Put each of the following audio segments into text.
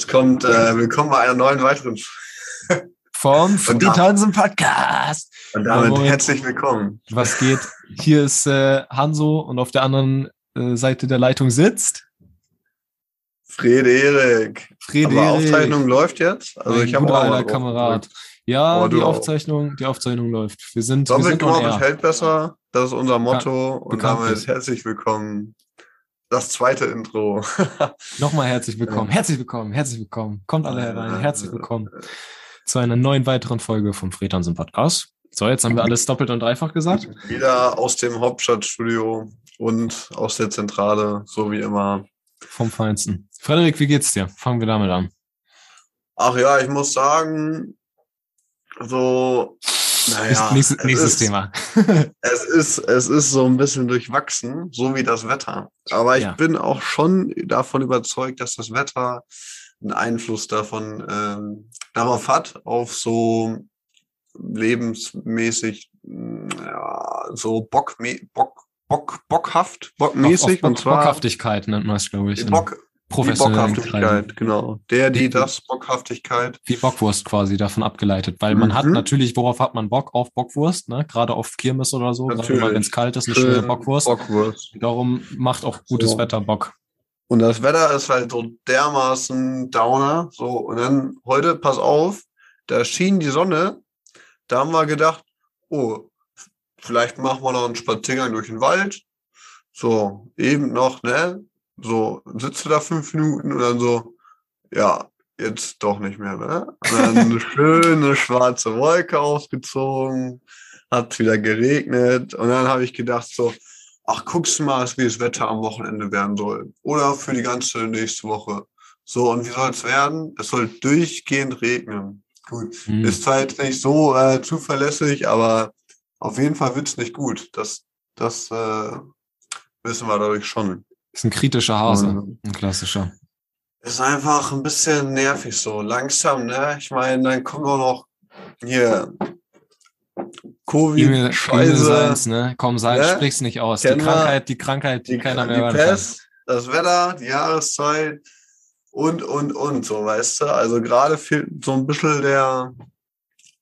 Jetzt kommt äh, willkommen bei einer neuen weiteren Und da- Fritansen Podcast. und damit Jawohl. herzlich willkommen. Was geht? Hier ist äh, Hanso und auf der anderen äh, Seite der Leitung sitzt Frederik. Frederik. Aber Aufzeichnung läuft jetzt. Also mein ich habe auch mal Kamerad. Ja, Oh, die auch. Aufzeichnung, die Aufzeichnung läuft. Wir sind, air. hält besser. Das ist unser Motto. und bekannt damit herzlich willkommen. Das zweite Intro. Nochmal herzlich willkommen. Herzlich willkommen, herzlich willkommen. Kommt alle herein. Herzlich willkommen zu einer neuen weiteren Folge vom Fritansen Podcast. So, jetzt haben wir alles doppelt und dreifach gesagt. Wieder aus dem Hauptstadtstudio und aus der Zentrale, so wie immer. Vom Feinsten. Frederik, wie geht's dir? Fangen wir damit an. Ach ja, ich muss sagen, so, naja, Nächstes, es nächstes ist, Thema. Es ist, es ist so ein bisschen durchwachsen, so wie das Wetter. Aber ich Ja. bin auch schon davon überzeugt, dass das Wetter einen Einfluss davon ähm, darauf hat, auf so lebensmäßig, ja, so Bock, Bock, Bock, bockhaft, bockmäßig. Auf, auf und zwar Bockhaftigkeit nennt man es, glaube ich. in Bock, professionellen Kreisen. Bockhaftigkeit, genau. Der, die, das, Bockhaftigkeit. Wie Bockwurst quasi davon abgeleitet, weil man hat Mhm. natürlich, worauf hat man Bock? Auf Bockwurst, ne? Gerade auf Kirmes oder so, wenn es kalt ist, eine schöne Schön Bockwurst. Bockwurst. Darum macht auch gutes So. Wetter Bock. Und das Wetter ist halt so dermaßen Downer. So, und dann heute, pass auf, da schien die Sonne. Da haben wir gedacht, oh, vielleicht machen wir noch einen Spaziergang durch den Wald. So, eben noch, ne? So, sitzt du da fünf Minuten und dann so, ja, jetzt doch nicht mehr, ne? Und dann eine schöne schwarze Wolke ausgezogen, hat wieder geregnet und dann habe ich gedacht so, ach, guckst du mal, wie das Wetter am Wochenende werden soll. Oder für die ganze nächste Woche. So, und wie soll es werden? Es soll durchgehend regnen. Gut. Hm. Ist zwar jetzt nicht so äh, zuverlässig, aber auf jeden Fall wird's nicht gut. Das, das äh, wissen wir dadurch schon. Ist ein kritischer Hase, ein klassischer. ist einfach ein bisschen nervig so. Langsam, ne? Ich meine, dann kommt auch noch hier Covid, Scheiße. seins, ne? Komm, sag, Ne? sprich's nicht aus. Die Kennen wir. Krankheit, die Krankheit, die, die, keiner mehr die hören kann. Pest, das Wetter, die Jahreszeit und, und, und, so, weißt du? Also gerade fehlt so ein bisschen der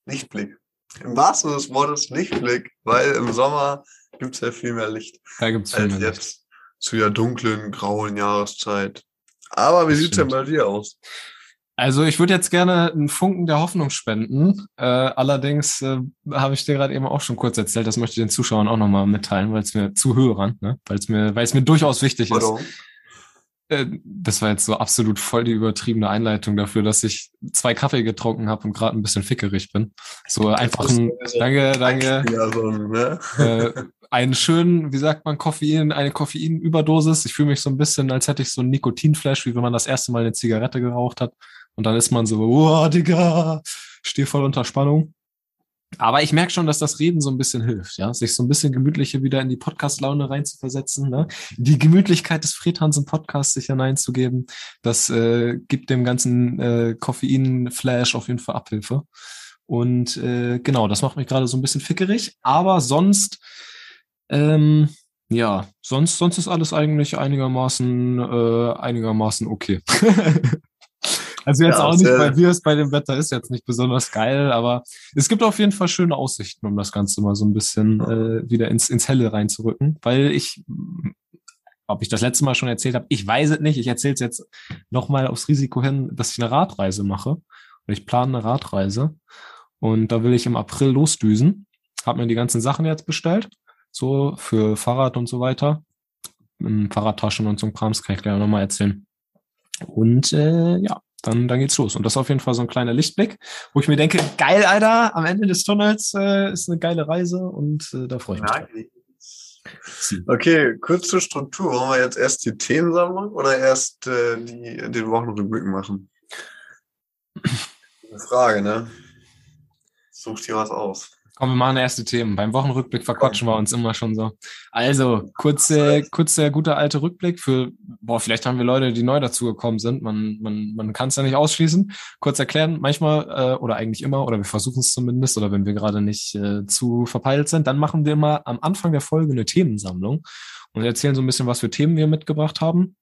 Lichtblick. Im wahrsten Sinne des Wortes Lichtblick, weil im Sommer gibt's ja viel mehr Licht Da gibt's viel als mehr Licht. jetzt zu der dunklen, grauen Jahreszeit. Aber wie Das sieht's denn bei dir aus? Also ich würde jetzt gerne einen Funken der Hoffnung spenden. Äh, allerdings äh, habe ich dir gerade eben auch schon kurz erzählt, das möchte ich den Zuschauern auch nochmal mitteilen, weil es mir Zuhörern, ne? weil es mir, weil es mir durchaus wichtig ist. Pardon? Äh, das war jetzt so absolut voll die übertriebene Einleitung dafür, dass ich zwei Kaffee getrunken habe und gerade ein bisschen fickerig bin. So einfach ein, danke, danke. Ja, so, ein, ne? einen schönen, wie sagt man, Koffein, eine Koffeinüberdosis. Ich fühle mich so ein bisschen, als hätte ich so ein Nikotinflash, wie wenn man das erste Mal eine Zigarette geraucht hat. Und dann ist man so, oh, Digga, steh voll unter Spannung. Aber ich merke schon, dass das Reden so ein bisschen hilft, ja, sich so ein bisschen gemütlicher wieder in die Podcast-Laune reinzuversetzen, ne? Die Gemütlichkeit des Fredhansen Podcasts sich hineinzugeben, das äh, gibt dem ganzen äh, Koffein-Flash auf jeden Fall Abhilfe. Und äh, genau, das macht mich gerade so ein bisschen fickerig. Aber sonst, ähm, ja, sonst, sonst ist alles eigentlich einigermaßen, äh, einigermaßen okay. also jetzt Ja, auch nicht, sehr- weil wir es bei dem Wetter ist jetzt nicht besonders geil, aber es gibt auf jeden Fall schöne Aussichten, um das Ganze mal so ein bisschen äh, wieder ins, ins Helle reinzurücken, weil ich, ob ich das letzte Mal schon erzählt habe, ich weiß es nicht. Ich erzähle es jetzt nochmal aufs Risiko hin, dass ich eine Radreise mache. Und ich plane eine Radreise. Und da will ich im April losdüsen. Hab mir die ganzen Sachen jetzt bestellt. So für Fahrrad und so weiter. Ähm, Fahrradtaschen und so ein Krams kann ich gleich nochmal erzählen. Und äh, ja, dann, dann geht's los. Und das ist auf jeden Fall so ein kleiner Lichtblick, wo ich mir denke, geil, Alter, am Ende des Tunnels äh, ist eine geile Reise und äh, da freue ich mich. drauf. Okay, kurz zur Struktur. Wollen wir jetzt erst die Themensammlung oder erst äh, die, den Wochenrückblick machen? Eine Frage, ne? Such dir was aus. Komm, wir machen erste Themen. Beim Wochenrückblick verquatschen wir uns immer schon so. Also, kurze, kurzer, guter alter Rückblick für, boah, vielleicht haben wir Leute, die neu dazugekommen sind. Man, man, man kann es ja nicht ausschließen. Kurz erklären, manchmal, äh, oder eigentlich immer, oder wir versuchen es zumindest, oder wenn wir gerade nicht äh, zu verpeilt sind, dann machen wir immer am Anfang der Folge eine Themensammlung und erzählen so ein bisschen, was für Themen wir mitgebracht haben.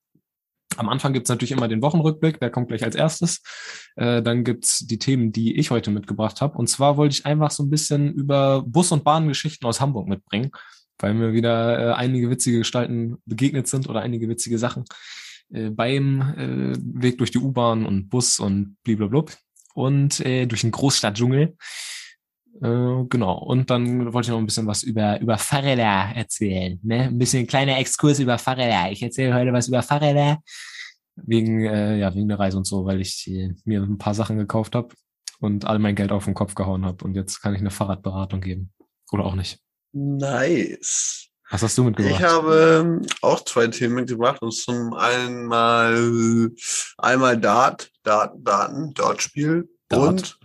Am Anfang gibt's natürlich immer den Wochenrückblick, der kommt gleich als erstes. Äh, dann gibt's die Themen, die ich heute mitgebracht habe. Und zwar wollte ich einfach so ein bisschen über Bus- und Bahngeschichten aus Hamburg mitbringen, weil mir wieder äh, einige witzige Gestalten begegnet sind oder einige witzige Sachen äh, beim äh, Weg durch die U-Bahn und Bus und blablabla. Und äh, durch den Großstadtdschungel. Äh, genau. Und dann wollte ich noch ein bisschen was über, über Fahrräder erzählen. Ne? Ein bisschen ein kleiner Exkurs über Fahrräder. Ich erzähle heute was über Fahrräder. Wegen, äh, ja, wegen der Reise und so, weil ich äh, mir ein paar Sachen gekauft habe und all mein Geld auf den Kopf gehauen habe. Und jetzt kann ich eine Fahrradberatung geben. Oder auch nicht. Nice. Was hast du mitgebracht? Ich habe ähm, auch zwei Themen mitgebracht. Und zum einen mal einmal Dart, Dart Daten, Dartspiel Dart. und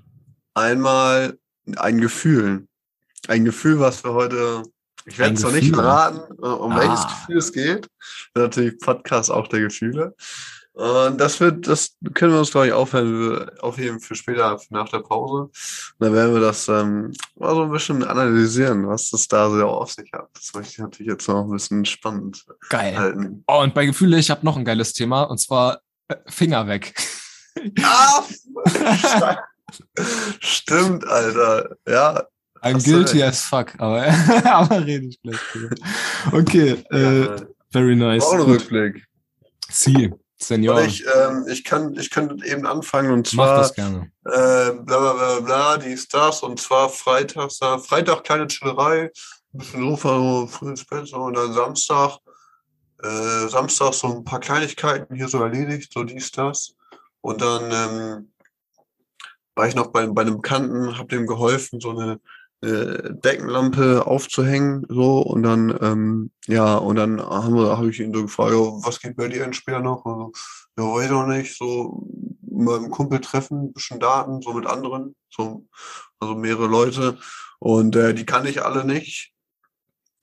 einmal ein Gefühl. Ein Gefühl, was wir heute, ich werde es noch nicht verraten, äh, um Ah. welches Gefühl es geht. Natürlich Podcast auch der Gefühle. Und das wird, das können wir uns, glaube ich, aufheben, aufheben für später, nach der Pause. Und dann werden wir das ähm, mal so ein bisschen analysieren, was das da so auf sich hat. Das möchte ich natürlich jetzt noch ein bisschen spannend Geil. halten. Oh, und bei Gefühle, ich habe noch ein geiles Thema und zwar äh, Finger weg. Ah, Stimmt, Alter. Ja, I'm guilty recht. as fuck, aber, aber rede ich gleich drüber. Okay, äh, ja. very nice. Rückblick. Sie, Senior, ich, ähm, ich kann, ich könnte eben anfangen und mach zwar das gerne. äh, bla bla bla bla, dies, das und zwar freitags, da, Freitag kleine Chillerei, ein bisschen Sofa, so früh ins Bett, und dann Samstag, äh, Samstag so ein paar Kleinigkeiten hier so erledigt, so dies, das. Und dann ähm, war ich noch bei, bei einem Bekannten, hab dem geholfen, so eine äh, Deckenlampe aufzuhängen, so und dann ähm, ja und dann habe ich ihn so gefragt, was geht bei dir denn später noch? Also, ja, weiß auch nicht, so mal einen Kumpel treffen, ein bisschen Daten, so mit anderen, so also mehrere Leute und äh, die kann ich alle nicht,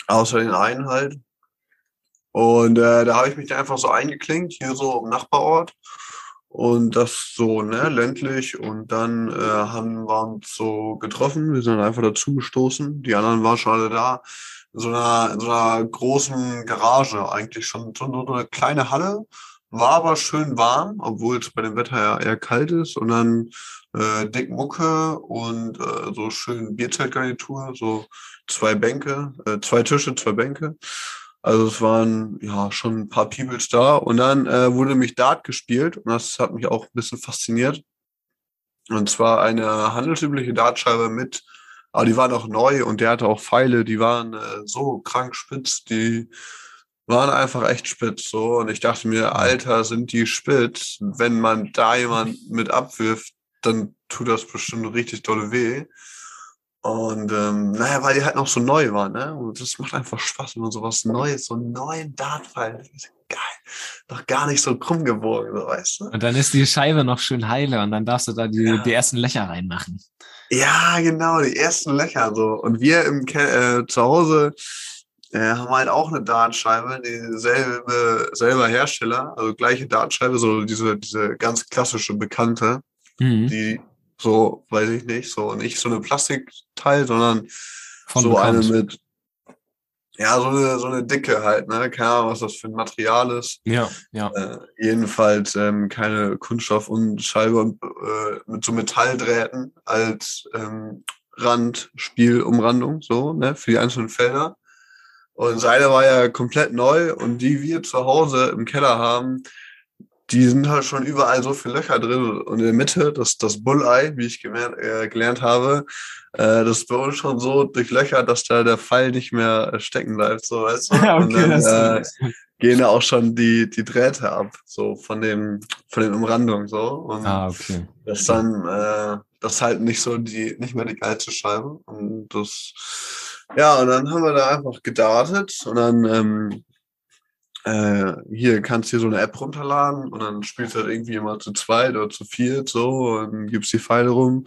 außer den einen halt. Und äh, da habe ich mich einfach so eingeklinkt, hier so im Nachbarort. Und das so, ne, ländlich. Und dann äh, haben wir uns so getroffen. Wir sind einfach dazu gestoßen. Die anderen waren schon alle da. In so einer, in so einer großen Garage eigentlich schon. So eine kleine Halle. War aber schön warm, obwohl es bei dem Wetter ja eher kalt ist. Und dann äh, dick Mucke und äh, so schön Bierzeltgarnitur. So zwei Bänke, äh, zwei Tische, zwei Bänke. Also es waren ja schon ein paar Peoples da und dann äh, wurde nämlich Dart gespielt und das hat mich auch ein bisschen fasziniert. Und zwar eine handelsübliche Dartscheibe mit, aber die war noch neu und der hatte auch Pfeile, die waren äh, so krank spitz, die waren einfach echt spitz so und ich dachte mir, Alter, sind die spitz, wenn man da jemand mit abwirft, dann tut das bestimmt richtig dolle weh. Und ähm, naja, weil die halt noch so neu waren, ne? Und das macht einfach Spaß, wenn man sowas Neues, so einen neuen ist geil, noch gar nicht so krumm gebogen, so, weißt du? Und dann ist die Scheibe noch schön heile und dann darfst du da die, Ja. die ersten Löcher reinmachen. Ja, genau, die ersten Löcher so. Und wir im Ke äh, zu Hause äh, haben halt auch eine Dartscheibe, dieselbe, selber Hersteller, also gleiche Dartscheibe, so diese, diese ganz klassische bekannte, Mhm. die so, weiß ich nicht, so nicht so eine Plastikteil, sondern Von so bekannt. eine mit, ja, so eine, so eine dicke halt, ne? Keine Ahnung, was das für ein Material ist. Ja, ja. Äh, jedenfalls ähm, keine Kunststoff und Scheibe und äh, mit so Metalldrähten als ähm, Randspielumrandung, so, ne, für die einzelnen Felder. Und seine war ja komplett neu und die wir zu Hause im Keller haben, die sind halt schon überall so viele Löcher drin und in der Mitte, das, das Bulleye, wie ich gemerkt, äh, gelernt habe, äh, das ist bei uns schon so durchlöchert, dass da der Pfeil nicht mehr stecken bleibt, so, weißt du? und dann, äh, gehen da auch schon die, die Drähte ab, so von dem, von den Umrandungen, so. Und ah, okay. das ist dann, äh, das ist halt nicht so die, nicht mehr die geilste Scheibe. Und das, ja, und dann haben wir da einfach gedartet und dann, ähm, äh, hier kannst du hier so eine App runterladen und dann spielst du halt irgendwie immer zu zweit oder zu viert so und gibst die Pfeile rum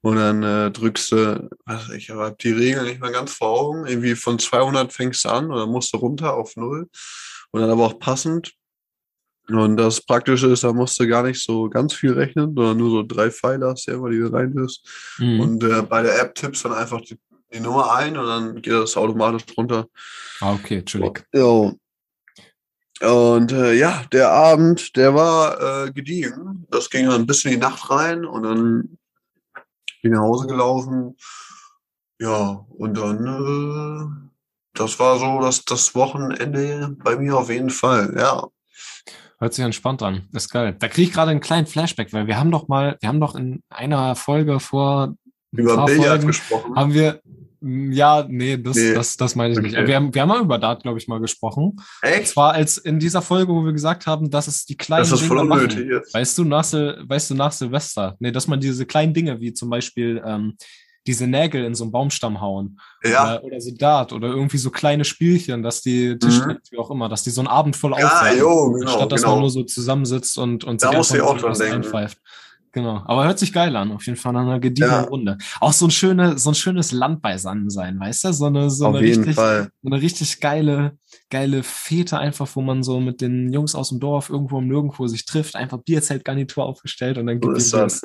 und dann äh, drückst du, was weiß ich habe die Regeln nicht mehr ganz vor Augen, irgendwie von 200 fängst du an und dann musst du runter auf null und dann aber auch passend. Und das Praktische ist, da musst du gar nicht so ganz viel rechnen, sondern nur so drei Pfeile hast du immer, die du reinlässt. Mhm. Und äh, bei der App tippst dann einfach die, die Nummer ein und dann geht das automatisch runter. ah, okay, chillig. Jo. Und äh, ja, der Abend, der war äh, gediegen. Das ging dann bis in die Nacht rein und dann bin ich nach Hause gelaufen. Ja, und dann, äh, das war so das, das Wochenende bei mir auf jeden Fall, ja. Hört sich entspannt an. Ist geil. Da kriege ich gerade einen kleinen Flashback, weil wir haben doch mal, wir haben doch in einer Folge vor ein Über Billard Folgen, gesprochen. haben wir, ja, nee, das, Nee. das, das meine ich nicht. Okay. Wir haben, wir haben mal über Dart, glaube ich, mal gesprochen. Und Echt? zwar als in dieser Folge, wo wir gesagt haben, dass es die kleinen Das ist Dinge machen. jetzt. Weißt du, nach, Sil weißt du, nach Silvester, nee, dass man diese kleinen Dinge, wie zum Beispiel ähm, diese Nägel in so einen Baumstamm hauen Ja, oder, oder so Dart oder irgendwie so kleine Spielchen, dass die Tischtennis, wie auch immer, dass die so einen Abend voll Mhm. Ja, aufwerten. jo, genau, Statt dass genau. man nur so zusammensitzt und, und Da sich muss einfach ich auch dran denken. einpfeift. Genau. Aber hört sich geil an, auf jeden Fall nach einer gediegenen Ja. Runde. Auch so ein schöne, so ein schönes Land beisammen sein, weißt du? So eine, so auf eine richtig, Fall. so eine richtig geile, geile Fete einfach, wo man so mit den Jungs aus dem Dorf irgendwo im Nirgendwo sich trifft, einfach Bierzeltgarnitur aufgestellt und dann So gibt ist ihr das.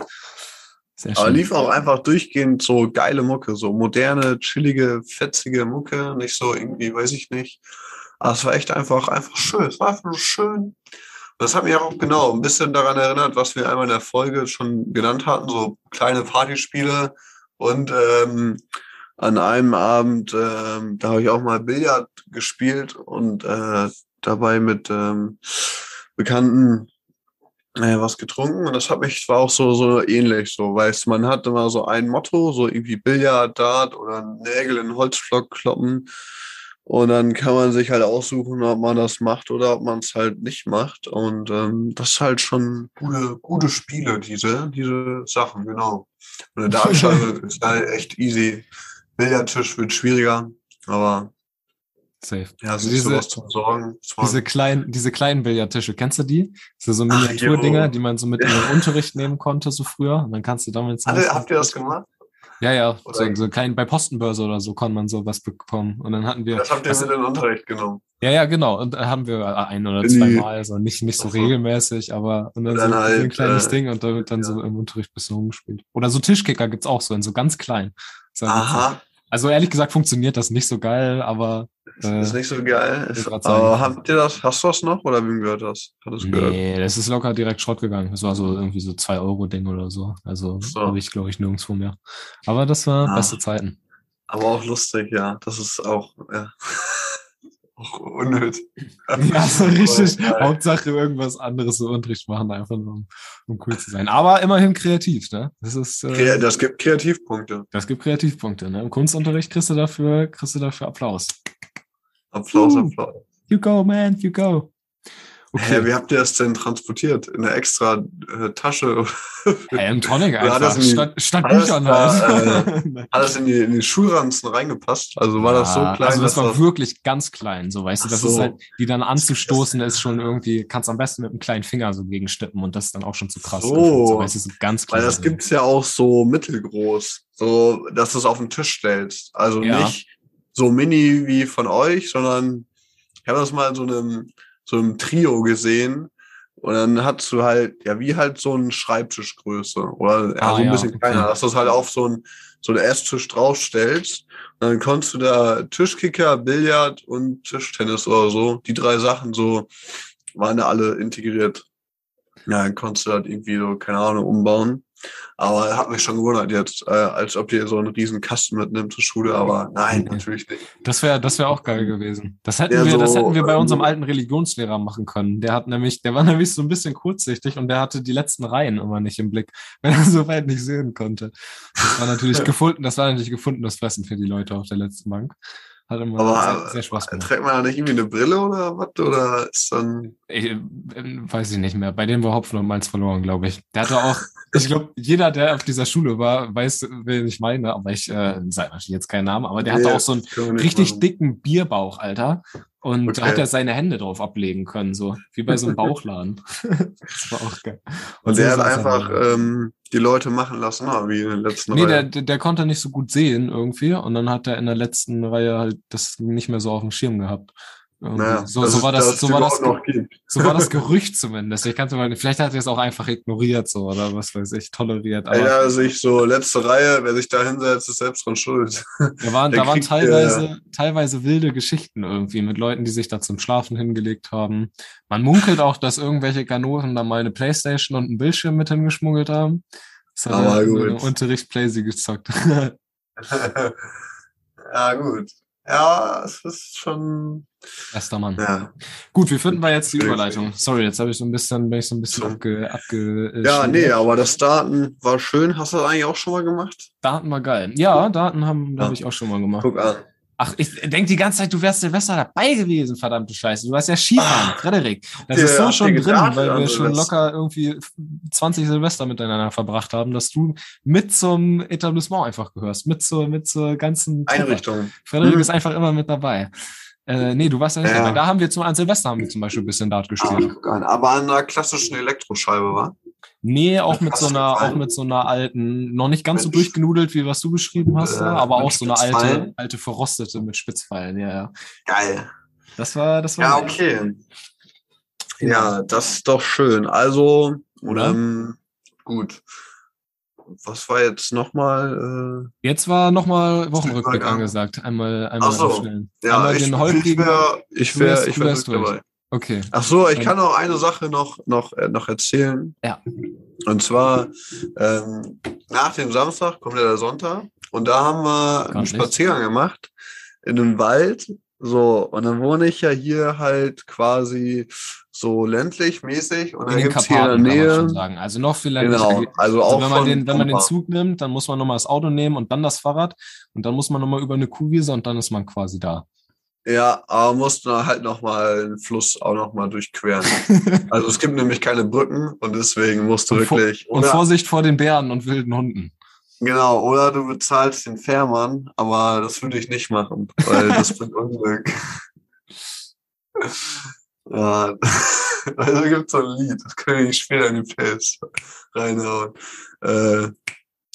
Sehr Aber schön. lief auch einfach durchgehend so geile Mucke, so moderne, chillige, fetzige Mucke, nicht so irgendwie, weiß ich nicht. Aber es war echt einfach, einfach schön. Es war einfach schön. Das hat mich auch genau ein bisschen daran erinnert, was wir einmal in der Folge schon genannt hatten, so kleine Partyspiele. Und ähm, an einem Abend, ähm, da habe ich auch mal Billard gespielt und äh, dabei mit ähm, Bekannten äh, was getrunken und das hat mich war auch so so ähnlich so weißt man hat immer so ein Motto so irgendwie Billard Dart oder Nägel in Holzflock kloppen und dann kann man sich halt aussuchen ob man das macht oder ob man es halt nicht macht und ähm, das ist halt schon gute gute Spiele diese diese Sachen genau und eine Dartscheibe ist halt echt easy Billardtisch wird schwieriger aber Safe. ja Also ist diese- sowas zum Sorgen Diese kleinen, diese kleinen Billardtische, kennst du die? So, so Ach, Miniaturdinger, die man so mit in den Unterricht nehmen konnte, so früher. Und dann kannst du damit so. Alle, habt ihr das gemacht? Ja, ja. Oder- So, so klein, bei Postenbörse oder so kann man sowas bekommen. Und dann hatten wir. Das habt ihr das- mit in den Unterricht genommen. ja, ja, genau. Und da haben wir ein oder In zwei die- Mal, also nicht, nicht so Ach so. regelmäßig, aber und dann, Dann so, so ein halt, kleines äh, Ding und da wird dann ja. so im Unterricht ein bisschen rumgespielt. Oder so Tischkicker gibt's auch so in so ganz klein. Aha, Also ehrlich gesagt funktioniert das nicht so geil, aber äh, ist nicht so geil. aber habt ihr das, hast du das noch oder wem gehört das? Hat das gehört? Nee, das ist locker direkt Schrott gegangen. Das war so irgendwie so 2-Euro-Ding oder so. Also So. habe ich, glaube ich, nirgendwo mehr. Aber das war Ah. beste Zeiten. Aber auch lustig, ja. Das ist auch, ja. auch unnötig. Ja, so richtig. Hauptsache irgendwas anderes so Unterricht machen, einfach nur um, um cool zu sein. Aber immerhin kreativ, ne? Das ist, äh, Das gibt Kreativpunkte. das gibt Kreativpunkte, ne? Im Kunstunterricht kriegst du dafür, kriegst du dafür Applaus. Applaus, Uh. Applaus. You go, man, you go. Hä, wie habt ihr das denn transportiert? In einer extra äh, Tasche? Hey, im Tonic einfach. das in die- statt, statt das Büchern da, halt. Hat das in die, in die Schulranzen reingepasst? Also war das so Ja, klein, Also das war wirklich ganz klein, so weißt du. Das so. ist halt, die dann anzustoßen, ist schon irgendwie, kannst am besten mit einem kleinen Finger so gegenstippen und das ist dann auch schon zu krass. So. so weißt du, so ganz klein. Weil das gibt's ja auch so mittelgroß, so dass du es auf den Tisch stellst. Also Ja. nicht so mini wie von euch, sondern ich habe das mal in so einem so einem Trio gesehen und dann hast du halt ja wie halt so ein Schreibtischgröße oder ja, Ah, so ein ja, bisschen okay. kleiner, dass du es halt auf so ein so einen Esstisch draufstellst. Und dann konntest du da Tischkicker, Billard und Tischtennis oder so, die drei Sachen so waren da alle integriert. Ja, dann konntest du halt irgendwie so, keine Ahnung, umbauen. Aber hat mich schon gewundert jetzt, äh, als ob ihr so einen riesen Kasten mitnimmt zur Schule, aber nein, Nee. natürlich nicht. Das wäre, das wäre auch geil gewesen. Das hätten Ja, wir, das so, hätten wir bei ähm, unserem alten Religionslehrer machen können. Der hat nämlich, der war nämlich so ein bisschen kurzsichtig und der hatte die letzten Reihen immer nicht im Blick, wenn er so weit nicht sehen konnte. Das war natürlich gefunden, das war natürlich gefundenes Fressen für die Leute auf der letzten Bank. Hat immer Aber sehr, sehr Spaß gemacht. Trägt man da nicht irgendwie eine Brille oder was? Oder ist dann. Ich, äh, weiß ich nicht mehr. Bei dem war Hopfen und Malz verloren, glaube ich. Der hatte auch, ich glaube, jeder, der auf dieser Schule war, weiß, wen ich meine, aber ich äh, sage natürlich jetzt keinen Namen, aber der hatte Nee, auch so einen richtig machen. dicken Bierbauch, Alter. Und da Okay. hat er seine Hände drauf ablegen können, so wie bei so einem Bauchladen. das war auch geil. Und so der hat einfach da. ähm, die Leute machen lassen, wie in den letzten Nee, der, Reihen. der, der konnte nicht so gut sehen irgendwie und dann hat er in der letzten Reihe halt das nicht mehr so auf dem Schirm gehabt. Naja, so, so war das, so war das, so war das Gerücht zumindest. Ich kannte mal, vielleicht hat er es auch einfach ignoriert, so, oder was weiß ich, toleriert. Aber Ja, sich so letzte Reihe, wer sich da hinsetzt, ist selbst dran schuld. da waren, der da waren kriegt, teilweise, teilweise wilde Geschichten irgendwie mit Leuten, die sich da zum Schlafen hingelegt haben. Man munkelt auch, dass irgendwelche Kanonen da mal eine Playstation und einen Bildschirm mit hingeschmuggelt haben. Das hat Aber er in gut. einem Unterricht Playsy gezockt. ja, gut. Ja, es ist schon. Bester Mann. Ja, Gut, wie finden wir jetzt die. Überleitung? Sorry, jetzt habe ich so ein bisschen, bin ich so ein bisschen abge, abge äh, ja nee, aber das Starten war schön. Hast du das eigentlich auch schon mal gemacht? Daten war geil. Ja, Daten haben, Ja. habe ich auch schon mal gemacht. Guck an. Ach, ich denk die ganze Zeit, du wärst Silvester dabei gewesen, verdammte Scheiße. Du warst ja Skifahren, Ah. Frederik. Das Ja, ist so schon drin, gedacht weil wir schon locker irgendwie 20 Silvester miteinander verbracht haben, dass du mit zum Etablissement einfach gehörst, mit zur, mit zur ganzen Truppe. Einrichtung. Frederik Hm. ist einfach immer mit dabei. Äh, nee, du warst ja nicht Ja. dabei. Da haben wir zum, an Silvester haben wir zum Beispiel ein bisschen Dart gespielt. an. Aber an einer klassischen Elektroscheibe, war? Nee, auch mit so einer, auch mit so einer alten, noch nicht ganz so Mit- durchgenudelt, wie was du beschrieben hast, Äh, aber auch so eine alte, alte verrostete mit Spitzpfeilen, ja, ja. Geil. Das war, das war. Ja, okay. Ja, das ist doch schön. Also, Oder? Ähm, gut. Was war jetzt nochmal? Jetzt war nochmal Wochenrückblick angesagt. Einmal, einmal Ach so. aufstellen. Äh, ja, einmal ich, den ich holprigen. wäre ich wär, ich wär dabei. Okay. Ach so, ich kann noch eine Sache noch, noch, äh, noch erzählen. Ja. Und zwar, ähm, nach dem Samstag kommt ja der Sonntag und da haben wir Grad einen nicht. Spaziergang gemacht in einem Wald. So, und dann wohne ich ja hier halt quasi so ländlich mäßig und In dann den gibt's hier in der Karpaten kann man Nähe. schon sagen. Also noch viel ländlicher. Genau, also auch Also wenn man, den, wenn man den. Zug nimmt, dann muss man nochmal das Auto nehmen und dann das Fahrrad und dann muss man nochmal über eine Kuhwiese und dann ist man quasi da. Ja, aber mussten wir halt nochmal den Fluss auch nochmal durchqueren. Also es gibt nämlich keine Brücken und deswegen musst du Und vor- wirklich. Und Vorsicht vor den Bären und wilden Hunden. Genau, oder du bezahlst den Fährmann, aber das würde ich nicht machen, weil das bringt Unglück. ja, also gibt so ein Lied, das kann ich später in die Plays reinhauen. Äh,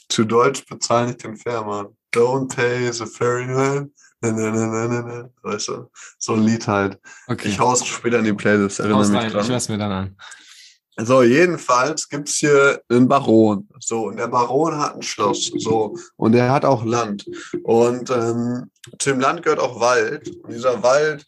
zu Deutsch bezahl nicht den Fährmann. Don't pay the ferryman. Na, na, na, na, na. Weißt du, so ein Lied halt. Okay. Ich hau's später in die Playlist, erinnere mich ich dran. höre es mir dann an. So, jedenfalls gibt's hier einen Baron. So, und der Baron hat ein Schloss. So, und der hat auch Land. Und ähm, zu dem Land gehört auch Wald. Und dieser Wald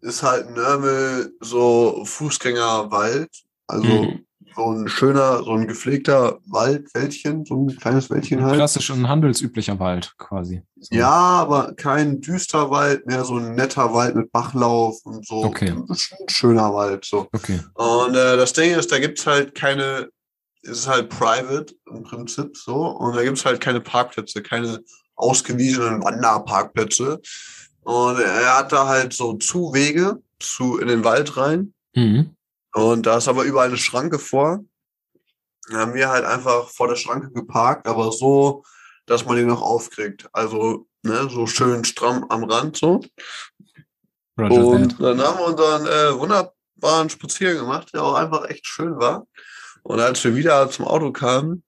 ist halt Nörmel, so Fußgängerwald. Also Mhm. So ein schöner, so ein gepflegter Wald, Wäldchen, so ein kleines Wäldchen halt. Klassisch und handelsüblicher Wald quasi. So. Ja, aber kein düster Wald, mehr so ein netter Wald mit Bachlauf und so. Okay. Ein schöner Wald, so. Okay. Und äh, das Ding ist, da gibt's halt keine, es ist halt private im Prinzip so, und da gibt's halt keine Parkplätze, keine ausgewiesenen Wanderparkplätze. Und er hat da halt so Zuwege zu in den Wald rein. Mhm. Und da ist aber überall eine Schranke vor. Dann haben wir halt einfach vor der Schranke geparkt, aber so, dass man den noch aufkriegt. Also, ne, so schön stramm am Rand so. Roger that. Und dann haben wir unseren äh, wunderbaren Spaziergang gemacht, der auch einfach echt schön war. Und als wir wieder zum Auto kamen,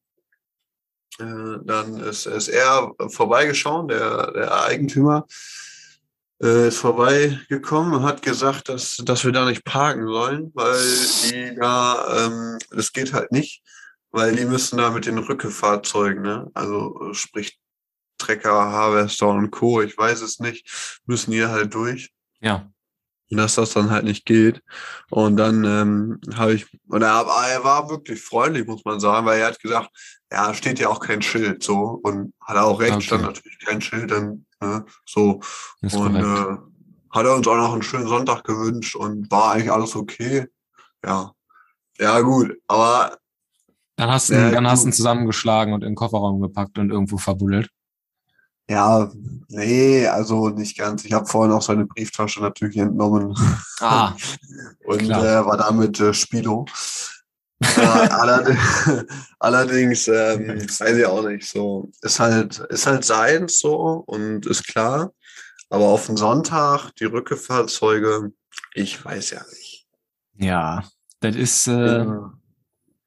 äh, dann ist, ist er vorbeigeschaut, der, der Eigentümer äh, ist vorbeigekommen und hat gesagt, dass, dass wir da nicht parken sollen, weil die da, ähm, das geht halt nicht, weil die müssen da mit den Rückefahrzeugen, ne? also sprich Trecker, Harvester und Co., ich weiß es nicht, müssen hier halt durch Ja. Dass das dann halt nicht geht. Und dann ähm, habe ich, und er, war wirklich freundlich, muss man sagen, weil er hat gesagt, ja, steht ja auch kein Schild so. Und hat er auch recht, Okay. stand natürlich kein Schild, dann ne, so. Ist und äh, hat er uns auch noch einen schönen Sonntag gewünscht und war eigentlich alles okay. Ja. Ja, gut, aber Dann hast du, Ja, dann hast du ihn zusammengeschlagen und in den Kofferraum gepackt und irgendwo verbuddelt. Ja, nee, also nicht ganz. Ich habe vorhin auch seine Brieftasche natürlich entnommen. Ah, und Klar. äh, war damit äh, Spido. äh, allerdings, allerdings ähm, weiß ich auch nicht so. Ist halt, ist halt seins so und ist klar. Aber auf den Sonntag, die Rückefahrzeuge, ich weiß ja nicht. ja. Das ist, äh, Ja.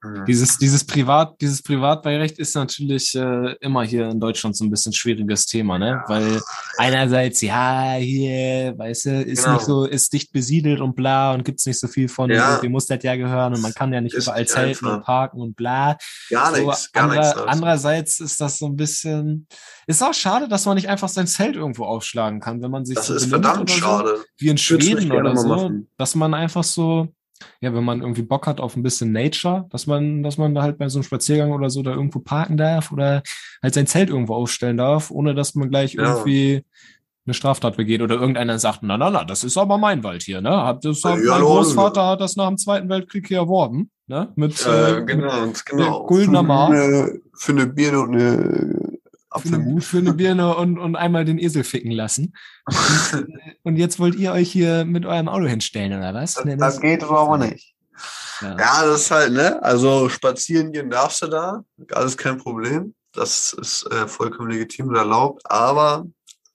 Mhm. Dieses, dieses Privat, dieses Privatbeirecht ist natürlich äh, immer hier in Deutschland so ein bisschen schwieriges Thema, ne? Weil einerseits, ja, hier, weißt du, ist Genau. nicht so, ist dicht besiedelt und bla und gibt's nicht so viel von, Ja. dem muss das ja gehören und man kann ja nicht Ist überall zelten und parken und bla. Gar So, nichts, gar anderer- nichts. andererseits ist das so ein bisschen, ist auch schade, dass man nicht einfach sein Zelt irgendwo aufschlagen kann, wenn man sich Das so ist verdammt so schade. wie in Schweden oder so, machen. dass man einfach so, ja, wenn man irgendwie Bock hat auf ein bisschen Nature, dass man, dass man da halt bei so einem Spaziergang oder so da irgendwo parken darf oder halt sein Zelt irgendwo aufstellen darf, ohne dass man gleich Ja. irgendwie eine Straftat begeht oder irgendeiner sagt, na, na, na, das ist aber mein Wald hier, ne? Hat, das Ja, mein hallo. Großvater hat das nach dem Zweiten Weltkrieg hier erworben, ne? Mit, Äh, äh, genau, genau. Guldener für, eine, für eine Birne und eine für eine, für eine Birne und, und einmal den Esel ficken lassen. Und, und jetzt wollt ihr euch hier mit eurem Auto hinstellen, oder was? Ne, Das geht so aber nicht. Ja. Ja, das ist halt, ne? Also spazieren gehen darfst du da. Alles kein Problem. Das ist äh, vollkommen legitim und erlaubt. Aber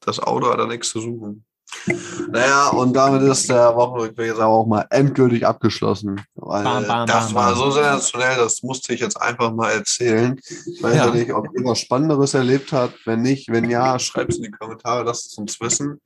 das Auto hat da nichts zu suchen. Naja, und damit ist der Wochenrückweg jetzt aber auch mal endgültig abgeschlossen. Weil Bam, bam, das bam, war so sensationell, das musste ich jetzt einfach mal erzählen. Ich weiß Ja. nicht, ob ihr was Spannenderes erlebt habt. Wenn nicht, wenn ja, schreibt es in die Kommentare, lasst es uns wissen.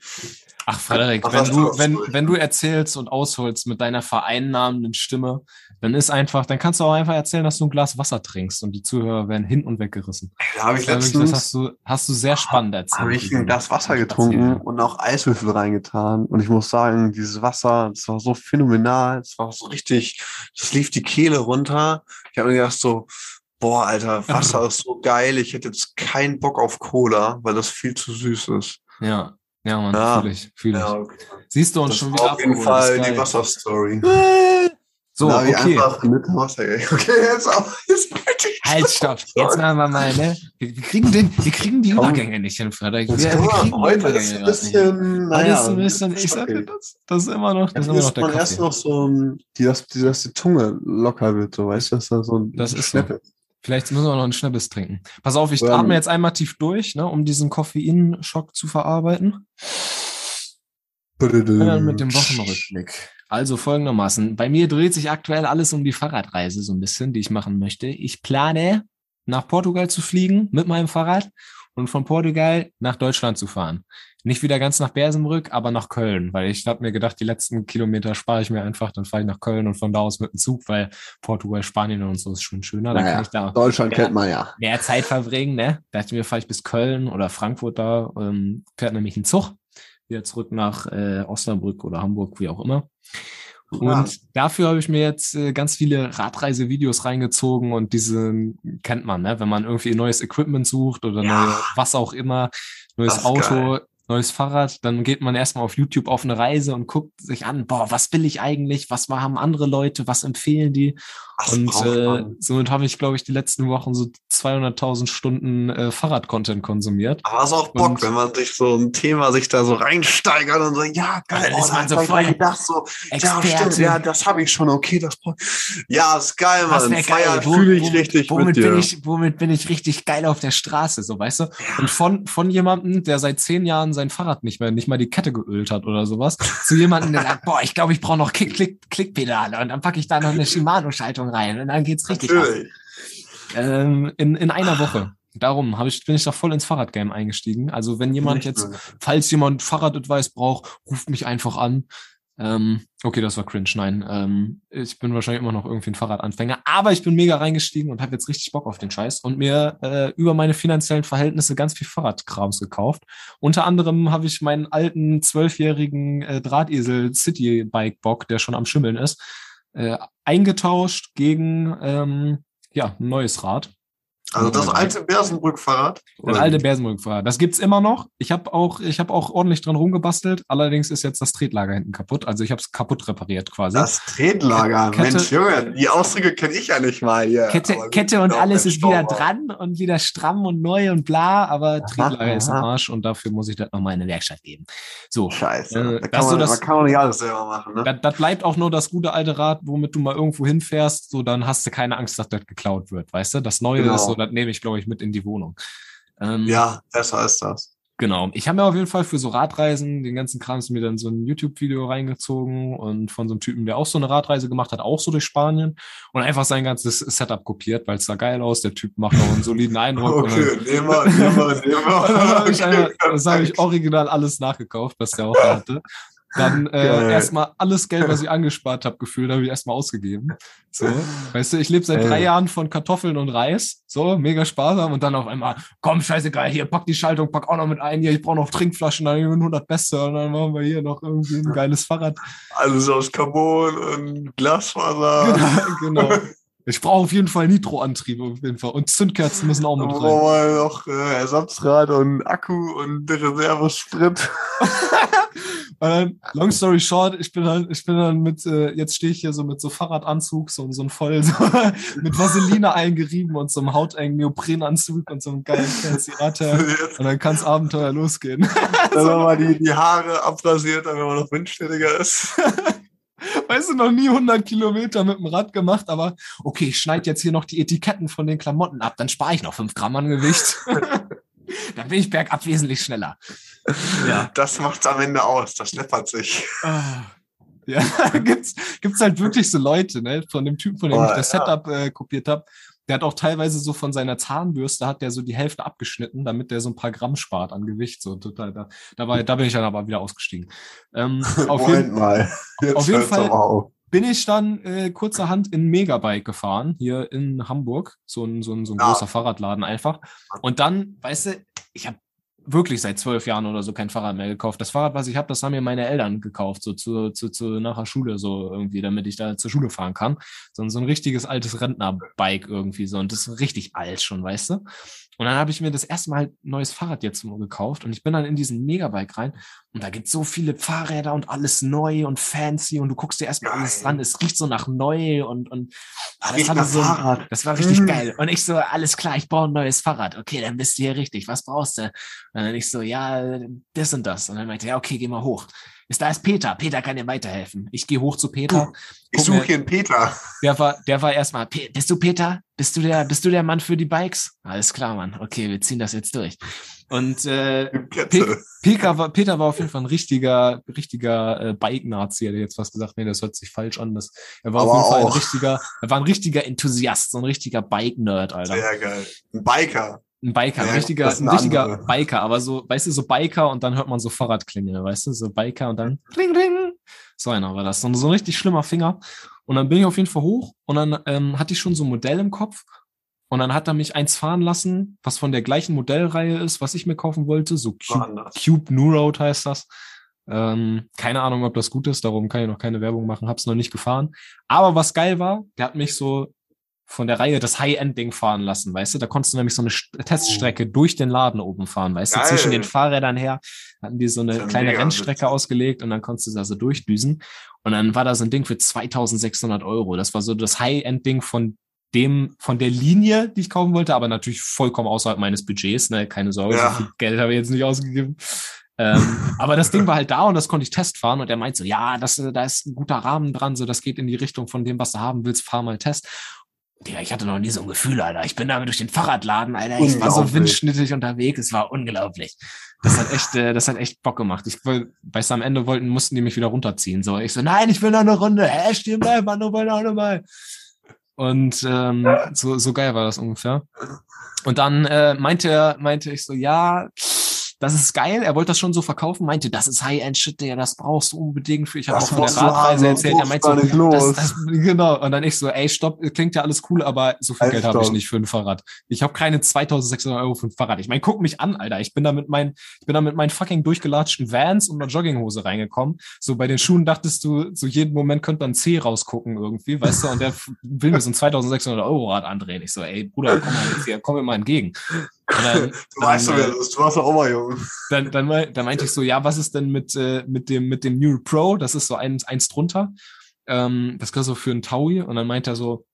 Ach, Frederik, Ach, wenn du wenn, wenn du erzählst und ausholst mit deiner vereinnahmenden Stimme, dann ist einfach, dann kannst du auch einfach erzählen, dass du ein Glas Wasser trinkst und die Zuhörer werden hin und weg gerissen. Da habe ich wirklich- das letztens hast du, hast du sehr spannend erzählt. habe ich ein Glas Wasser getrunken und auch Eiswürfel reingetan. Und ich muss sagen, dieses Wasser, das war so phänomenal. Es war so richtig, das lief die Kehle runter. Ich habe mir gedacht so, boah, Alter, Wasser ist so geil. Ich hätte jetzt keinen Bock auf Cola, weil das viel zu süß ist. Ja, ja, Mann, Ja. fühl ich, fühl ich. Ja, okay. Siehst du uns Das schon wieder auf jeden Fall die. Wasserstory. So, ich okay. einfach mit. Okay, jetzt auch. Jetzt. Halt, stopp. Jetzt machen wir mal, ne? Wir, kriegen den, wir kriegen die. Übergänge nicht hin, Frederik. Wir, wir kriegen heute ist ein bisschen, Heute naja, ein bisschen, ich sag dir, das, das ist immer noch, das ist immer noch der man erst Kaffee. noch so, ein- die, dass, die, dass die Zunge locker wird, so, weißt du, dass da so ein Das ist so. Vielleicht müssen wir noch einen Schnappes trinken. Pass auf, ich Ähm. atme jetzt einmal tief durch, ne, um diesen Koffeinschock zu verarbeiten. Und dann mit dem Wochenrückblick. Also folgendermaßen. Bei mir dreht sich aktuell alles um die Fahrradreise so ein bisschen, die ich machen möchte. Ich plane, nach Portugal zu fliegen mit meinem Fahrrad und von Portugal nach Deutschland zu fahren. Nicht wieder ganz nach Bersenbrück, aber nach Köln, weil ich habe mir gedacht, die letzten Kilometer spare ich mir einfach, dann fahre ich nach Köln und von da aus mit dem Zug, weil Portugal, Spanien und so ist schon schöner. Dann Naja, kann ich da Deutschland Ja. kennt man ja. mehr Zeit verbringen, ne? Da dachte ich mir, fahre ich bis Köln oder Frankfurt da, ähm, fährt nämlich ein Zug, wieder zurück nach äh, Osnabrück oder Hamburg, wie auch immer. Und Ja. dafür habe ich mir jetzt äh, ganz viele Radreisevideos reingezogen und diese kennt man, ne? Wenn man irgendwie neues Equipment sucht oder Ja. neue, was auch immer, neues Auto, geil. neues Fahrrad, dann geht man erstmal auf YouTube auf eine Reise und guckt sich an, boah, was will ich eigentlich, was haben andere Leute, was empfehlen die? Das Und äh, man. somit habe ich, glaube ich, die letzten Wochen so 200.000 Stunden äh, Fahrrad-Content konsumiert. Aber es ist auch Bock, Und- wenn man sich so ein Thema sich da so reinsteigert und so, ja, geil, Dann ist oh, man so voll gedacht, so, ja, stimmt, ja, das habe ich schon, okay, das Ja, ist geil, Was Mann. wär geil, Feiern wo- fühle ich womit, richtig womit mit dir. bin ich, womit bin ich richtig geil auf der Straße, so weißt du? Und von, von jemandem, der seit zehn Jahren sein Fahrrad nicht mehr, nicht mal die Kette geölt hat oder sowas, zu jemandem, der sagt, boah, ich glaube, ich brauche noch Kick, Klick, Klickpedale und dann packe ich da noch eine Shimano-Schaltung rein und dann geht's richtig ab. Ähm, in, in einer Woche. Darum ich, bin ich da voll ins Fahrradgame eingestiegen. Also wenn jemand Nicht jetzt, mehr. falls jemand Fahrradadvice braucht, ruft mich einfach an. Ähm, okay, das war cringe, nein. Ähm, ich bin wahrscheinlich immer noch irgendwie ein Fahrradanfänger, aber ich bin mega reingestiegen und habe jetzt richtig Bock auf den Scheiß und mir äh, über meine finanziellen Verhältnisse ganz viel Fahrradkrams gekauft. Unter anderem habe ich meinen alten zwölfjährigen äh, Drahtesel City Bike Bock, der schon am Schimmeln ist, äh, eingetauscht gegen ähm, ja, ein neues Rad. Also das alte Bersenbrück-Fahrrad. Das alte? Bersenbrück-Fahrrad. Das gibt's immer noch. Ich habe auch, ich habe auch ordentlich dran rumgebastelt. Allerdings ist jetzt das Tretlager hinten kaputt. Also ich habe es kaputt repariert quasi. Das Tretlager, Kette- Mensch, Junge, die Ausdrücke kenne ich ja nicht mal hier. Kette, Kette und alles ist wieder dran und wieder stramm und neu und bla, aber Tretlager ist am aha. Arsch und dafür muss ich das nochmal in eine Werkstatt geben. So. Scheiße, Äh, da kann man, das- man kann auch nicht alles selber machen, ne? Das, das bleibt auch nur das gute alte Rad, womit du mal irgendwo hinfährst, so dann hast du keine Angst, dass das geklaut wird, weißt du? Das Neue Genau. ist so, das nehme ich, glaube ich, mit in die Wohnung. Ähm, Ja, besser ist das. Genau. Ich habe mir auf jeden Fall für so Radreisen, den ganzen Kram ist mir dann so ein YouTube-Video reingezogen und von so einem Typen, der auch so eine Radreise gemacht hat, auch so durch Spanien und einfach sein ganzes Setup kopiert, weil es sah geil aus. Der Typ macht auch einen soliden Eindruck. Okay, nehmen wir, nehmen wir, nehmen wir. dann habe ich, das ich original alles nachgekauft, was der auch hatte. Dann äh, erstmal alles Geld, was ich angespart habe, gefühlt, habe ich erstmal ausgegeben. So, weißt du, ich lebe seit drei Jahren von Kartoffeln und Reis. So, mega sparsam. Und dann auf einmal, komm, scheißegal, hier, pack die Schaltung, pack auch noch mit ein. Hier, ich brauche noch Trinkflaschen, dann nehmen wir 100 Beste. Und dann machen wir hier noch irgendwie ein geiles Fahrrad. Alles aus Carbon und Glasfaser. genau. Ich brauche auf jeden Fall Nitroantrieb auf jeden Fall. Und Zündkerzen müssen auch mit rein. brauchen wir noch äh, Ersatzrad und Akku und Reservesprit. Dann, long story short, ich bin dann, ich bin dann mit, äh, jetzt stehe ich hier so mit so Fahrradanzug, so, so ein voll, so, mit Vaseline eingerieben und so einem hautengen Neoprenanzug und so einem geilen fancy. Jetzt Und dann kann's Abenteuer losgehen. dann nochmal die, die Haare abrasiert, damit man noch windständiger ist. Weißt du, noch nie 100 Kilometer mit dem Rad gemacht, aber okay, ich schneide jetzt hier noch die Etiketten von den Klamotten ab, dann spare ich noch 5 Gramm an Gewicht. Dann bin ich bergab wesentlich schneller. Ja. Das macht's am Ende aus. Das läppert sich. Ah. Ja, gibt's, gibt's halt wirklich so Leute, ne? Von dem Typen, von dem Boah, ich das ja. Setup äh, kopiert habe. Der hat auch teilweise so von seiner Zahnbürste hat der so die Hälfte abgeschnitten, damit der so ein paar Gramm spart an Gewicht. So total. Da, da, war, da bin ich dann aber wieder ausgestiegen. Ähm, auf, jeden, mal. Jetzt auf jeden Fall- auf. Bin ich dann äh, kurzerhand in Megabike gefahren, hier in Hamburg. So ein, so ein, so ein Ja. großer Fahrradladen einfach. Und dann, weißt du, ich habe wirklich seit zwölf Jahren oder so kein Fahrrad mehr gekauft. Das Fahrrad, was ich habe, das haben mir meine Eltern gekauft, so zu, zu, zu nach der Schule, so irgendwie, damit ich da zur Schule fahren kann. So, ein- so ein richtiges altes Rentnerbike irgendwie so. Und das ist richtig alt schon, weißt du? Und dann habe ich mir das erste Mal ein neues Fahrrad jetzt mal gekauft und ich bin dann in diesen Megabike rein und da gibt so viele Fahrräder und alles neu und fancy und du guckst dir erstmal alles Geil. an. Es riecht so nach neu und, und ah, das hatte so, Fahrrad. das war richtig Mm. geil. Und ich so, alles klar, ich brauche ein neues Fahrrad. Okay, dann bist du hier richtig. Was brauchst du? Und dann ich so, ja, das und das. Und dann meinte er, ja, okay, geh mal hoch. Ist da ist Peter. Peter kann dir weiterhelfen. Ich gehe hoch zu Peter. Ich suche hier einen Peter. Der war, der war erstmal, "Pe- bist du Peter? Bist du der, bist du der Mann für die Bikes? Alles klar, Mann. Okay, wir ziehen das jetzt durch. Und äh. Peter war, Peter war auf jeden Fall ein richtiger, richtiger äh, Bike-Nazi, hätte jetzt was gesagt. Nee, das hört sich falsch an. Das, er war Aber auf jeden Fall ein auch. richtiger, er war ein richtiger Enthusiast, so ein richtiger Bike-Nerd, Alter. Sehr geil. Ein Biker. Ein Biker, ein richtiger, ein richtiger andere. Biker, aber so, weißt du, so Biker und dann hört man so Fahrradklingel, weißt du, so Biker und dann ring, ring. So einer war das. So, ein- so ein richtig schlimmer Finger. Und dann bin ich auf jeden Fall hoch und dann ähm, hatte ich schon so ein Modell im Kopf. Und dann hat er mich eins fahren lassen, was von der gleichen Modellreihe ist, was ich mir kaufen wollte. So Cube. Cube New Road heißt das. Ähm, keine Ahnung, ob das gut ist, darum kann ich noch keine Werbung machen, hab's noch nicht gefahren. Aber was geil war, der hat mich so von der Reihe das High-End-Ding fahren lassen, weißt du? Da konntest du nämlich so eine St- Teststrecke durch den Laden oben fahren, weißt Geil. du? Zwischen den Fahrrädern her hatten die so eine kleine Rennstrecke witzig. ausgelegt und dann konntest du da so durchdüsen. Und dann war da so ein Ding für 2600 Euro. Das war so das High-End-Ding von dem, von der Linie, die ich kaufen wollte, aber natürlich vollkommen außerhalb meines Budgets, ne? Keine Sorge, Ja. so viel Geld habe ich jetzt nicht ausgegeben. ähm, aber das Ding war halt da und das konnte ich testfahren und er meint so, ja, das, da ist ein guter Rahmen dran, so das geht in die Richtung von dem, was du haben willst, fahr mal Test. Digga, ich hatte noch nie so ein Gefühl, Alter. Ich bin damit durch den Fahrradladen, Alter. Ich war so windschnittig unterwegs. Es war unglaublich. Das hat echt, äh, das hat echt Bock gemacht. Ich will, du, am Ende wollten, mussten die mich wieder runterziehen. So, ich so, nein, ich will noch eine Runde. Hä, stehen bleiben, Mann, noch eine Mal. Und ähm, so, so geil war das ungefähr. Und dann äh, meinte er, meinte ich so, ja, das ist geil. Er wollte das schon so verkaufen, meinte, das ist High-End-Shit, Digga, das brauchst du unbedingt für. Ich habe auch von der Radreise erzählt. Er meinte so, nicht los. das, das, genau. Und dann ich so, ey, stopp, klingt ja alles cool, aber so viel Halt, Geld habe ich nicht für ein Fahrrad. Ich habe keine 2600 Euro für ein Fahrrad. Ich meine, guck mich an, Alter. Ich bin da mit meinen, ich bin da mit meinen fucking durchgelatschten Vans und einer Jogginghose reingekommen. So bei den Schuhen dachtest du, so jeden Moment könnte man C rausgucken irgendwie, weißt du? Und der will mir so ein 2600 Euro Rad andrehen. Ich so, ey, Bruder, komm mal jetzt hier, komm mir mal entgegen. Dann, Du weißt doch, dann, wer äh, das ist. Du warst doch auch mal jung. dann, dann, mei- dann meinte ich so, ja, was ist denn mit, äh, mit dem, mit dem New Pro? Das ist so eins, eins drunter. Ähm, das kriegst du für einen Taui. Und dann meint er so,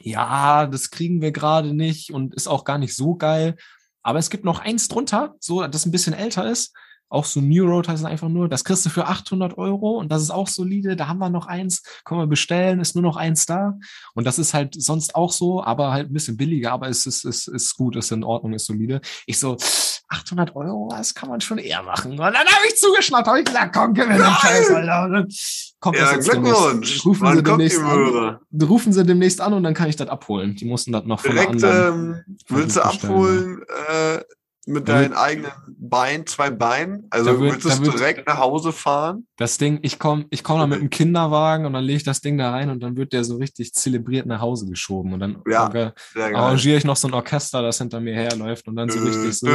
ja, das kriegen wir gerade nicht und ist auch gar nicht so geil. Aber es gibt noch eins drunter, so, das ein bisschen älter ist. Auch so New Road heißt es einfach nur. Das kriegst du für 800 Euro und das ist auch solide. Da haben wir noch eins, können wir bestellen, ist nur noch eins da. Und das ist halt sonst auch so, aber halt ein bisschen billiger, aber es ist, ist, ist gut, ist in Ordnung, ist solide. Ich so, 800 Euro, das kann man schon eher machen. Und dann habe ich zugeschnappt, habe ich gesagt, komm, gib mir den Scheiß, Alter. Kommt Ja, das jetzt Glückwunsch. Rufen Wann sie demnächst an. Rufen sie demnächst an und dann kann ich das abholen. Die mussten das noch von der Direkt anderen. ähm, willst du abholen äh, mit Da deinen eigenen Beinen, zwei Beinen? Also Da wird- willst du da direkt nach Hause fahren? Das Ding, ich komme ich komm dann mit dem Kinderwagen und dann lege ich das Ding da rein und dann wird der so richtig zelebriert nach Hause geschoben. Und dann Ja, arrangiere ich noch so ein Orchester, das hinter mir herläuft und dann so richtig so.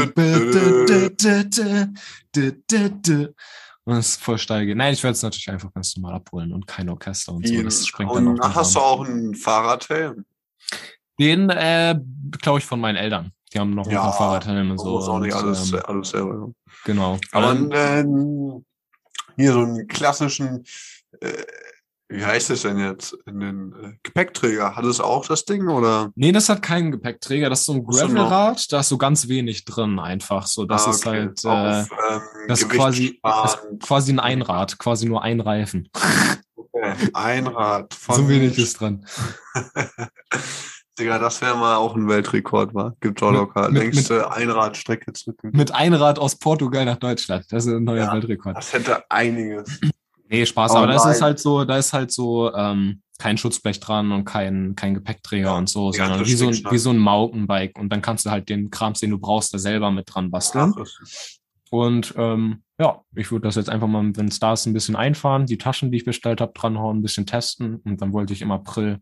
Und das ist voll steige. Nein, ich werde es natürlich einfach ganz normal abholen und kein Orchester und so. Das springt dann Und auch hast du auch einen Fahrradhelm? Den äh, klaue ich von meinen Eltern. Die haben noch ein Ja, paar Fahrradhelme und So, auch nicht und, alles, ähm, alles selber. genau. Aber Ähm, ähm, hier so einen klassischen, äh, wie heißt es denn jetzt? In den äh, Gepäckträger. Hat es auch das Ding oder? Nee, das hat keinen Gepäckträger. Das ist so ein noch. Gravelrad. Da ist so ganz wenig drin einfach. So, das Ah, ist okay. halt, Auch äh, auf, ähm, das ist quasi, das ist quasi ein Einrad, quasi nur ein Reifen. Okay. Einrad von. so wenig ist dran. Digga, das wäre mal auch ein Weltrekord, war. Gibt auch locker. mit- Längste Einradstrecke zurück. Mit Einrad aus Portugal nach Deutschland. Das ist ein neuer Ja. Weltrekord. Das hätte einiges. Nee, Spaß, Aber aber da ist halt so, da ist halt so ähm, kein Schutzblech dran und kein, kein Gepäckträger Ja, und so, sondern wie so, ein, wie so ein Mountainbike. Und dann kannst du halt den Krams, den du brauchst, da selber mit dran basteln. Ach, Und ähm, ja, ich würde das jetzt einfach mal, wenn es da ist, ein bisschen einfahren, die Taschen, die ich bestellt habe, dranhauen, ein bisschen testen. Und dann wollte ich im April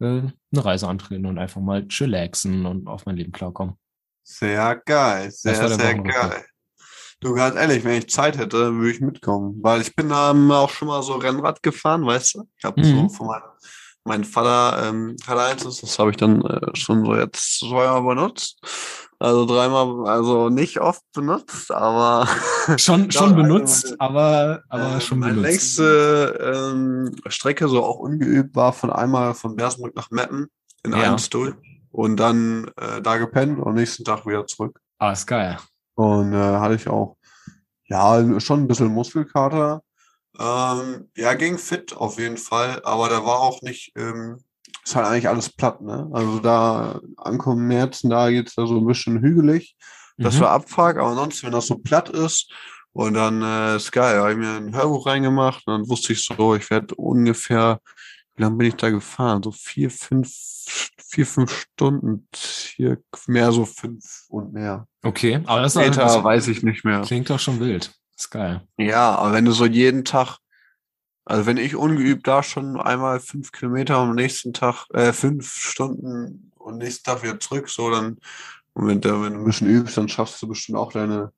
äh, eine Reise antreten und einfach mal chillaxen und auf mein Leben klarkommen. Sehr geil, sehr, sehr geil. Du, ganz ehrlich, wenn ich Zeit hätte, würde ich mitkommen. Weil ich bin ähm, auch schon mal so Rennrad gefahren, weißt du? Ich habe so Mhm. von meinem mein Vater ähm, hatte eins, das das habe ich dann äh, schon so jetzt zweimal benutzt. Also dreimal, also nicht oft benutzt, aber Schon, schon also benutzt, meine- aber, aber äh, schon meine benutzt. längste ähm, Strecke, so auch ungeübt, war von einmal von Bersenbrück nach Meppen in Ja. einem Stuhl und dann äh, da gepennt und am nächsten Tag wieder zurück. Ah, ist geil. Und äh, hatte ich auch, ja, schon ein bisschen Muskelkater. Ähm, ja, ging fit auf jeden Fall, aber da war auch nicht, ähm, ist halt eigentlich alles platt, ne? Also da ankommen im März, da geht's da so ein bisschen hügelig. Das Mhm. war Abfuck, aber sonst, wenn das so platt ist, und dann äh, ist geil, habe ich mir ein Hörbuch reingemacht und dann wusste ich so, ich werde ungefähr, wie lange bin ich da gefahren? So vier, fünf, vier, fünf Stunden, hier mehr so fünf und mehr. Okay, aber das, ist Später das weiß ich nicht mehr. klingt doch schon wild. Ist geil. Ja, aber wenn du so jeden Tag, also wenn ich ungeübt da schon einmal fünf Kilometer am nächsten Tag, äh, fünf Stunden und nächsten Tag wieder zurück, so dann, und wenn, du- wenn du ein bisschen übst, dann schaffst du bestimmt auch deine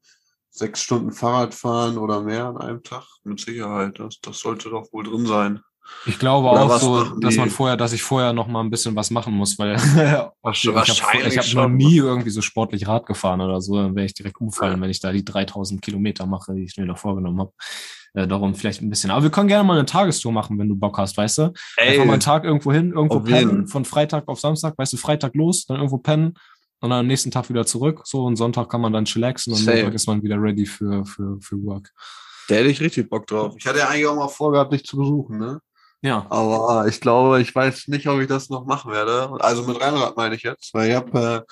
sechs Stunden Fahrradfahren oder mehr an einem Tag. Mit Sicherheit. Das, das sollte doch wohl drin sein. Ich glaube Oder auch so, dass man vorher, dass ich vorher noch mal ein bisschen was machen muss, weil ich habe hab noch nie irgendwie so sportlich Rad gefahren oder so, dann wäre ich direkt umfallen, wenn ich da die 3000 Kilometer mache, die ich mir da vorgenommen habe. Äh, darum vielleicht ein bisschen. Aber wir können gerne mal eine Tagestour machen, wenn du Bock hast, weißt du? Einfach mal einen Tag irgendwo hin, irgendwo pennen, jeden. von Freitag auf Samstag, weißt du, Freitag los, dann irgendwo pennen und dann am nächsten Tag wieder zurück. So, und Sonntag kann man dann chillaxen und Safe. Montag ist man wieder ready für, für, für Work. Da hätte ich richtig Bock drauf. Ich hatte ja eigentlich auch mal vorgehabt, dich zu besuchen, ne? Ja. Aber ich glaube, ich weiß nicht, ob ich das noch machen werde. Also mit Rennrad meine ich jetzt, weil ich habe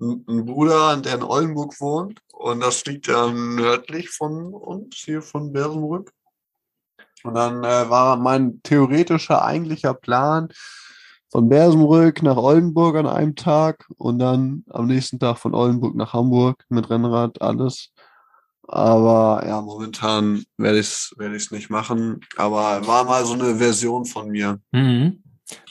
äh, einen Bruder, der in Oldenburg wohnt und das liegt ja nördlich von uns, hier von Bersenbrück. Und dann äh, war mein theoretischer, eigentlicher Plan von Bersenbrück nach Oldenburg an einem Tag und dann am nächsten Tag von Oldenburg nach Hamburg mit Rennrad, alles. Aber ja, momentan werde ich es werde ich's nicht machen. Aber war mal so eine Version von mir. Mhm.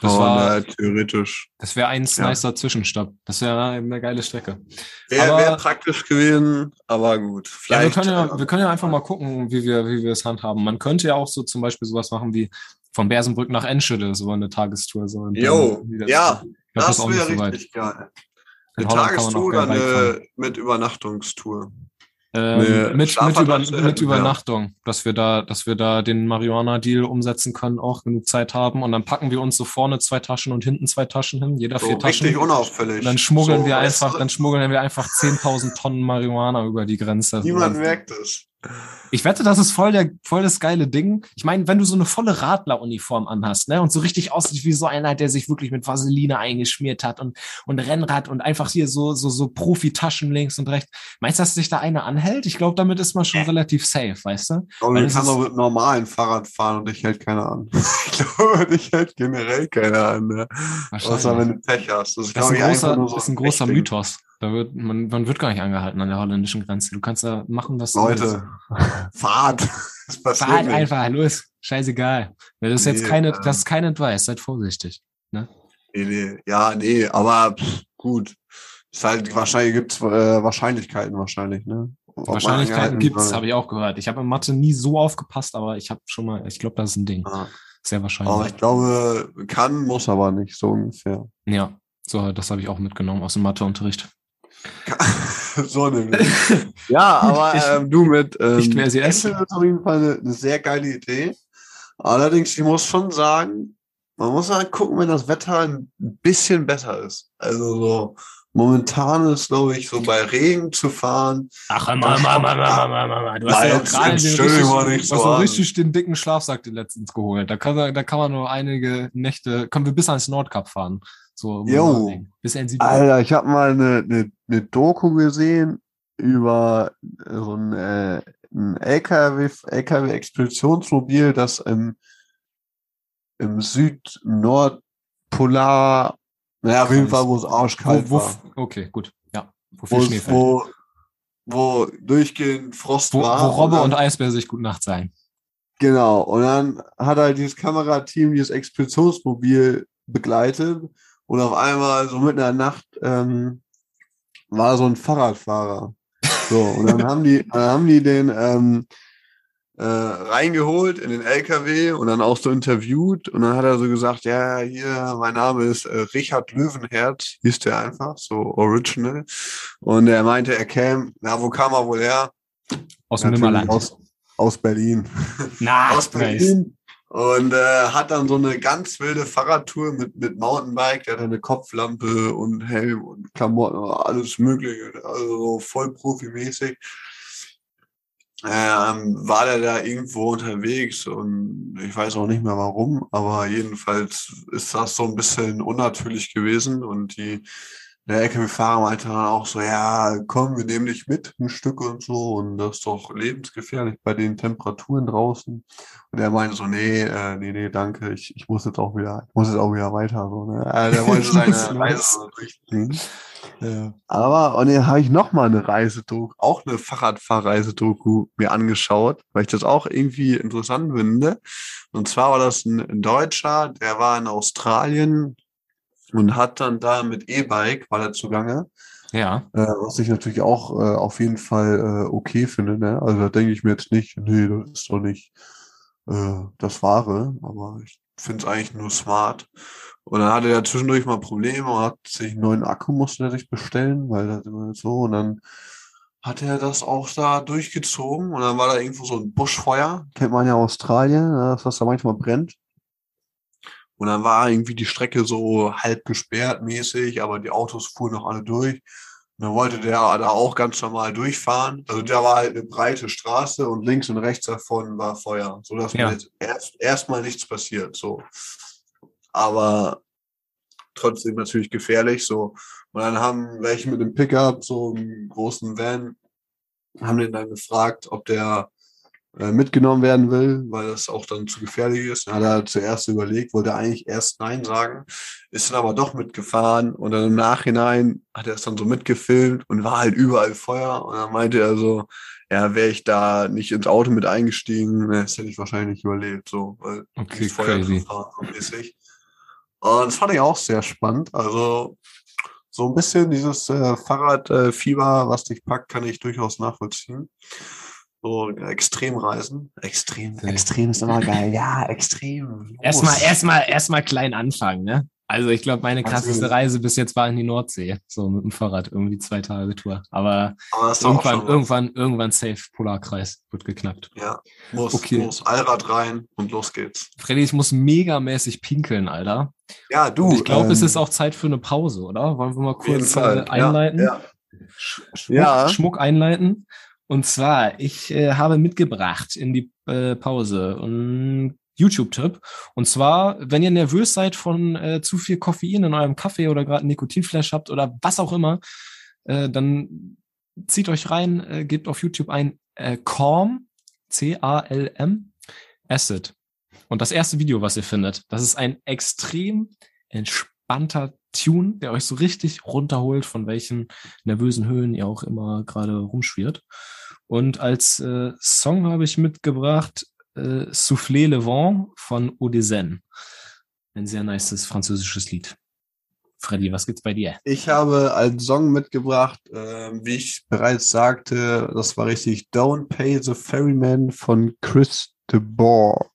Das Und, war, äh, theoretisch. das wäre ein ja. nicer Zwischenstopp. Das wäre eine geile Strecke. Wäre Aber- wär praktisch gewesen, aber gut. Ja, wir Vielleicht. können ja, äh, wir können ja einfach mal gucken, wie wir, wie wir es handhaben. Man könnte ja auch so zum Beispiel sowas machen wie von Bersenbrück nach Enschede, so eine Tagestour. So Jo, ja, das nicht wäre so weit. richtig geil. In Eine Tagestour oder fahren. eine mit Übernachtungstour. Ähm, eine mit, mit, über, mit ja. Übernachtung, dass wir da, dass wir da den Marihuana-Deal umsetzen können, auch genug Zeit haben. Und dann packen wir uns so vorne zwei Taschen und hinten zwei Taschen hin, jeder So vier Taschen. richtig unauffällig. Und dann schmuggeln so, wir einfach, dann schmuggeln wir einfach 10.000 Tonnen Marihuana über die Grenze. Niemand merkt es. Ich wette, das ist voll, der, voll das geile Ding. Ich meine, wenn du so eine volle Radleruniform anhast, ne, und so richtig aussieht wie so einer, der sich wirklich mit Vaseline eingeschmiert hat und, und Rennrad und einfach hier so, so, so Profi-Taschen links und rechts. Meinst du, dass sich da einer anhält? Ich glaube, damit ist man schon relativ safe, weißt du? Aber kannst ist- auch mit normalen Fahrrad fahren und dich hält keiner an. ich glaube, dich hält generell keiner an. Ne? Außer wenn du Pech hast. Das ist, Das ist ein ich, großer, so ist ein großer. Mythos. Da wird, man, man wird gar nicht angehalten an der holländischen Grenze. Du kannst da machen, was du willst. Leute, Fahrt. Das passiert Fahr halt nicht. einfach, los. Scheißegal. Das ist jetzt Nee, keine, ähm, das ist kein Advice. Seid vorsichtig. Nee, nee. Ja, nee, aber pff, gut. Ist halt, wahrscheinlich gibt's äh, Wahrscheinlichkeiten wahrscheinlich, ne? Ob Wahrscheinlichkeiten gibt's, wird. habe ich auch gehört. Ich habe in Mathe nie so aufgepasst, aber ich habe schon mal, ich glaube, das ist ein Ding. Ja. Sehr wahrscheinlich. Aber ich glaube, kann, muss aber nicht, so ungefähr. ja, so, das habe ich auch mitgenommen aus dem Matheunterricht. so nämlich. Ja, aber Ich- ähm, du mit ähm, nicht wer sie ist. Auf jeden Fall eine, eine sehr geile Idee. Allerdings, ich muss schon sagen, man muss halt gucken, wenn das Wetter ein bisschen besser ist. Also so momentan ist, glaube ich, so bei Regen zu fahren. Ach, mal, mal, mal, mal, mal, mal, mal. Du hast ja gerade den nicht so hast so an. richtig den dicken Schlafsack den letztens geholt. Da kann, da kann man nur einige Nächte, können wir bis ans Nordkap fahren. So, Jo. Alter, ich habe mal eine, eine, eine Doku gesehen über so ein, äh, ein LKW, LKW-Expeditionsmobil, das im, im Süd-Nordpolar, naja, auf jeden Fall, wo es arschkalt wo, wo, war. Okay, gut. Ja. Wo viel Schnee fällt. wo, wo durchgehend Frost Wo, war. wo Robbe dann- und Eisbär sich gut Nacht sagen. Genau, und dann hat halt dieses Kamerateam dieses Expeditionsmobil begleitet und auf einmal so mitten in der Nacht ähm, war so ein Fahrradfahrer. So, und dann haben die, dann haben die den ähm, äh, reingeholt in den LKW und dann auch so interviewt und dann hat er so gesagt, ja, hier, mein Name ist äh, Richard Löwenherz, hieß der einfach, so original. Und er meinte, er käme, na, wo kam er wohl her? Aus dem Nimmerland. Aus, aus Berlin Na, aus Berlin und äh, hat dann so eine ganz wilde Fahrradtour mit, mit Mountainbike, der hat eine Kopflampe und Helm und Klamotten, alles mögliche, also so voll profimäßig. Ähm, war der da irgendwo unterwegs und ich weiß auch nicht mehr warum, aber jedenfalls ist das so ein bisschen unnatürlich gewesen und die der LKW-Fahrer meinte dann auch so, ja, komm, wir nehmen dich mit, ein Stück und so. Und das ist doch lebensgefährlich bei den Temperaturen draußen. Und er meinte so, nee, äh, nee, nee, danke, ich, ich muss jetzt auch wieder, ich muss jetzt auch wieder weiter. So, ne? äh, der wollte seine. Reise durchziehen. Ja. Aber, und dann habe ich noch mal eine Reisedoku, auch eine Fahrradfahrreisedoku mir angeschaut, weil ich das auch irgendwie interessant finde. Und zwar war das ein Deutscher, der war in Australien und hat dann da mit E-Bike, war der zugange, Ja. äh, was ich natürlich auch äh, auf jeden Fall äh, okay finde. Ne? Also da denke ich mir jetzt nicht, nee, das ist doch nicht äh, das Wahre, aber ich finde es eigentlich nur smart. Und dann hatte er zwischendurch mal Probleme und hat sich einen neuen Akku musste er sich bestellen, weil das immer so und dann hat er das auch da durchgezogen und dann war da irgendwo so ein Buschfeuer, kennt man ja Australien, ne, dass das da manchmal brennt. Und dann war irgendwie die Strecke so halb gesperrt mäßig, aber die Autos fuhren noch alle durch. Und dann wollte der da auch ganz normal durchfahren. Also da war halt eine breite Straße und links und rechts davon war Feuer, so dass Ja. mir jetzt erst erstmal nichts passiert. So, aber trotzdem natürlich gefährlich. So und dann haben welche mit dem Pickup, so einem großen Van, haben den dann gefragt, ob der äh, mitgenommen werden will, weil das auch dann zu gefährlich ist. Dann hat er zuerst überlegt, wollte eigentlich erst Nein sagen, ist dann aber doch mitgefahren und dann im Nachhinein hat er es dann so mitgefilmt und war halt überall Feuer und dann meinte er so, ja, wäre ich da nicht ins Auto mit eingestiegen, ne, das hätte ich wahrscheinlich nicht überlebt, so, weil Okay, Feuer crazy. Mäßig. Und das fand ich auch sehr spannend. Also so ein bisschen dieses äh, Fahrradfieber, was dich packt, kann ich durchaus nachvollziehen. So Extremreisen. Extrem. Okay. Extrem ist immer geil. Ja, extrem. Erstmal, erstmal, erstmal klein anfangen, ne? Also ich glaube, meine krasseste. Reise bis jetzt war in die Nordsee. So mit dem Fahrrad, irgendwie zwei Tage Tour. Aber Aber irgendwann, irgendwann, irgendwann safe Polarkreis wird geknackt. Ja, muss, Okay. muss Allrad rein und los geht's. Freddy, ich muss megamäßig pinkeln, Alter. Ja, du. Und ich glaube, es ähm, ist auch Zeit für eine Pause, oder? Wollen wir mal kurz äh, einleiten? Ja, ja. Sch Schmuck, Ja. Schmuck einleiten. Und zwar, ich äh, habe mitgebracht in die äh, Pause einen YouTube-Tipp. Und zwar, wenn ihr nervös seid von äh, zu viel Koffein in eurem Kaffee oder gerade Nikotinflash habt oder was auch immer, äh, dann zieht euch rein, äh, gebt auf YouTube ein äh, Calm, C-A-L-M, Acid. Und das erste Video, was ihr findet, das ist ein extrem entspannter Tune, der euch so richtig runterholt, von welchen nervösen Höhen ihr auch immer gerade rumschwirrt. Und als äh, Song habe ich mitgebracht äh, Soufflé le Vent von Odezen. Ein sehr nices französisches Lied. Freddy, was gibt's bei dir? Ich habe als Song mitgebracht, äh, wie ich bereits sagte, das war richtig Don't Pay the Ferryman von Chris de Boer.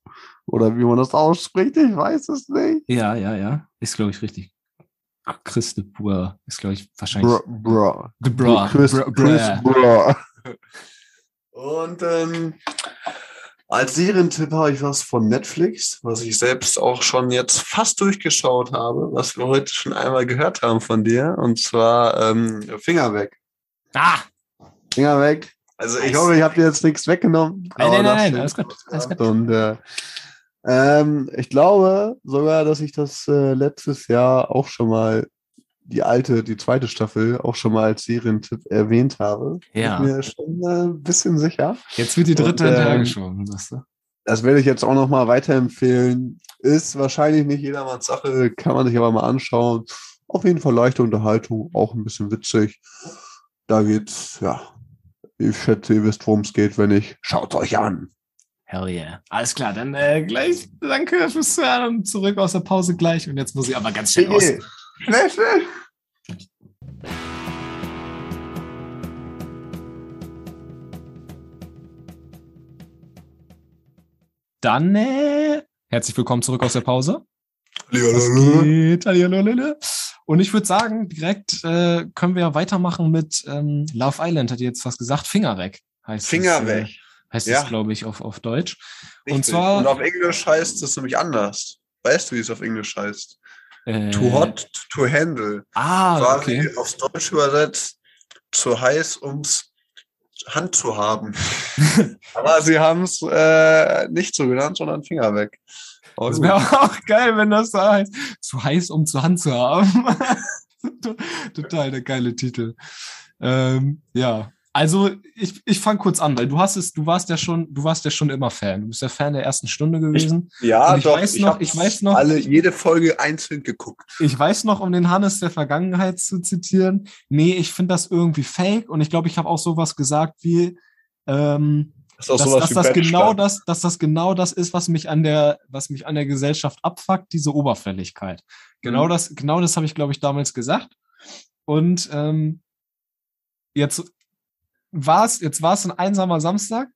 Oder wie man das ausspricht, ich weiß es nicht. Ja, ja, ja. Ist, glaube ich, richtig. Chris de Boer ist, glaube ich, wahrscheinlich. Bra, bra. De Boer. Chris, Bra- Chris Bra- Bra. Und ähm, als Serientipp habe ich was von Netflix, was ich selbst auch schon jetzt fast durchgeschaut habe, was wir heute schon einmal gehört haben von dir, und zwar ähm, Finger weg. Ah! Finger weg. Also ich hoffe, ich habe dir jetzt nichts weggenommen. Nein, nein, nein, du alles gut, alles gut. Und äh, ähm, ich glaube sogar, dass ich das äh, letztes Jahr auch schon mal die alte, die zweite Staffel auch schon mal als Serientipp erwähnt habe. Ja. Bin mir schon äh, ein bisschen sicher. Jetzt wird die dritte Und, ähm, hinterhergeschoben, sagst du? Das werde ich jetzt auch noch mal weiterempfehlen. Ist wahrscheinlich nicht jedermanns Sache, kann man sich aber mal anschauen. Auf jeden Fall leichte Unterhaltung, auch ein bisschen witzig. Da geht's, ja, ich schätze, ihr wisst, worum es geht, wenn nicht. Schaut euch an. Hell yeah. Alles klar, dann äh, gleich danke fürs Hören und zurück aus der Pause gleich. Und jetzt muss ich aber ganz schnell aus. Schnell, schnell. Dann äh, herzlich willkommen zurück aus der Pause. Was geht? Und ich würde sagen, direkt äh, können wir weitermachen mit ähm, Love Island, hat ihr jetzt was gesagt. Finger weg heißt Finger es, weg. Äh, heißt Ja. es, glaube ich, auf, auf Deutsch. Und Richtig. zwar- Und auf Englisch heißt es nämlich anders. Weißt du, wie es auf Englisch heißt? Äh, Too hot to handle. Ah, Quasi okay. aufs Deutsch übersetzt, zu heiß, ums Hand zu haben. Aber sie haben es äh, nicht so genannt, sondern Finger weg. Aber Das wäre auch geil, wenn das so heißt. Zu heiß, um zur Hand zu haben. Total der geile Titel. Ähm, ja. Also ich, ich fange kurz an, weil du hast es, du warst ja schon, du warst ja schon immer Fan. Du bist ja Fan der ersten Stunde gewesen. ja, und ich doch, weiß noch- hab ich weiß noch- alle jede Folge einzeln geguckt. Ich weiß noch, um den Hannes der Vergangenheit zu zitieren. Nee, ich finde das irgendwie fake und ich glaube, ich habe auch sowas gesagt wie, ähm, Das ist auch dass, dass das genau das, dass das genau das ist, was mich an der, was mich an der Gesellschaft abfuckt, diese Oberflächlichkeit. Genau Mhm. das, genau das habe ich, glaube ich, damals gesagt. Und ähm, jetzt war es, jetzt war es ein einsamer Samstag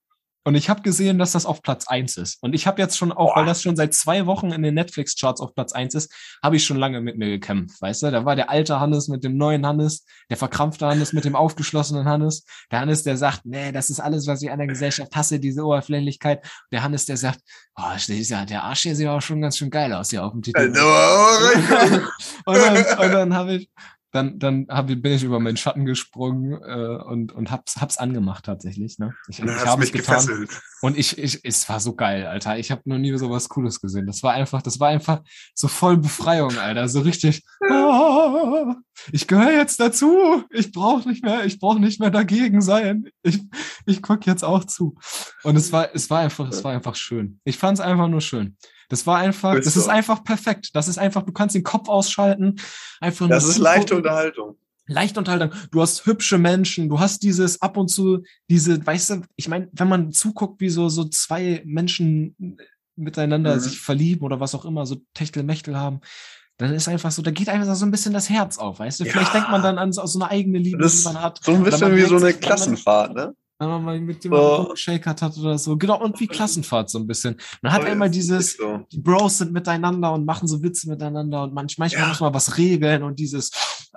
und ich habe gesehen, dass das auf Platz eins ist. Und ich habe jetzt schon auch, Boah. weil das schon seit zwei Wochen in den Netflix-Charts auf Platz eins ist, habe ich schon lange mit mir gekämpft, weißt du? Da war der alte Hannes mit dem neuen Hannes, der verkrampfte Hannes mit dem aufgeschlossenen Hannes. Der Hannes, der sagt, nee, das ist alles, was ich an der Gesellschaft hasse, diese Oberflächlichkeit. Der Hannes, der sagt, oh, ja, der Arsch hier sieht auch schon ganz schön geil aus hier auf dem Titel. Also, und dann, und dann habe ich, dann, dann hab, bin ich über meinen Schatten gesprungen äh, und, und hab's, hab's angemacht tatsächlich. Ne? Ich, ich habe mich getan. gefesselt. Und ich, ich, es war so geil, Alter. Ich habe noch nie so was Cooles gesehen. Das war einfach, das war einfach so voll Befreiung, Alter. So richtig. Ah, ich gehöre jetzt dazu. Ich brauche nicht mehr, ich brauche nicht mehr dagegen sein. Ich, ich guck jetzt auch zu. Und es war, es war einfach, es war einfach schön. Ich fand es einfach nur schön. Das war einfach, Ist das ist so. einfach perfekt. Das ist einfach, du kannst den Kopf ausschalten. Einfach Das ist leichte Unterhaltung. leicht Unterhaltung. Du hast hübsche Menschen, du hast dieses ab und zu, diese, weißt du, ich meine, wenn man zuguckt, wie so, so zwei Menschen miteinander Mhm. sich verlieben oder was auch immer, so Techtelmechtel haben, dann ist einfach so, da geht einfach so ein bisschen das Herz auf, weißt du? Vielleicht Ja. denkt man dann an so, so eine eigene Liebe, Das die ist man hat. so ein bisschen wie so eine Klassenfahrt, ne? Wenn man mal mit jemandem So. geshakert hat oder so. Genau, und wie Klassenfahrt so ein bisschen. Man hat So einmal ist- dieses, so. die Bros sind miteinander und machen so Witze miteinander und manch, manchmal Ja. muss man was regeln und dieses,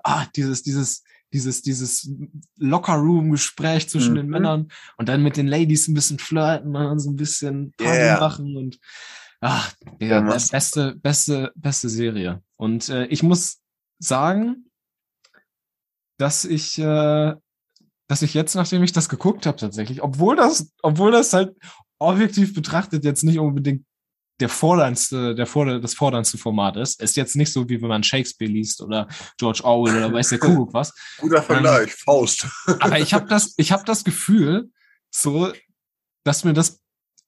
ah, dieses, dieses, dieses, dieses Locker-Room-Gespräch zwischen den Mhm. Männern und dann mit den Ladies ein bisschen flirten und so ein bisschen Party Yeah. machen und ach, Ja, ja, machst- beste, beste, beste Serie. Und äh, ich muss sagen, dass ich äh, dass ich jetzt, nachdem ich das geguckt habe, tatsächlich, obwohl das, obwohl das halt objektiv betrachtet jetzt nicht unbedingt der forderndste, der forder, das forderndste Format ist. Ist jetzt nicht so, wie wenn man Shakespeare liest oder George Orwell oder weiß der Kuckuck was. Guter Vergleich, ähm, Faust. aber ich habe das, ich habe das Gefühl, so, dass mir das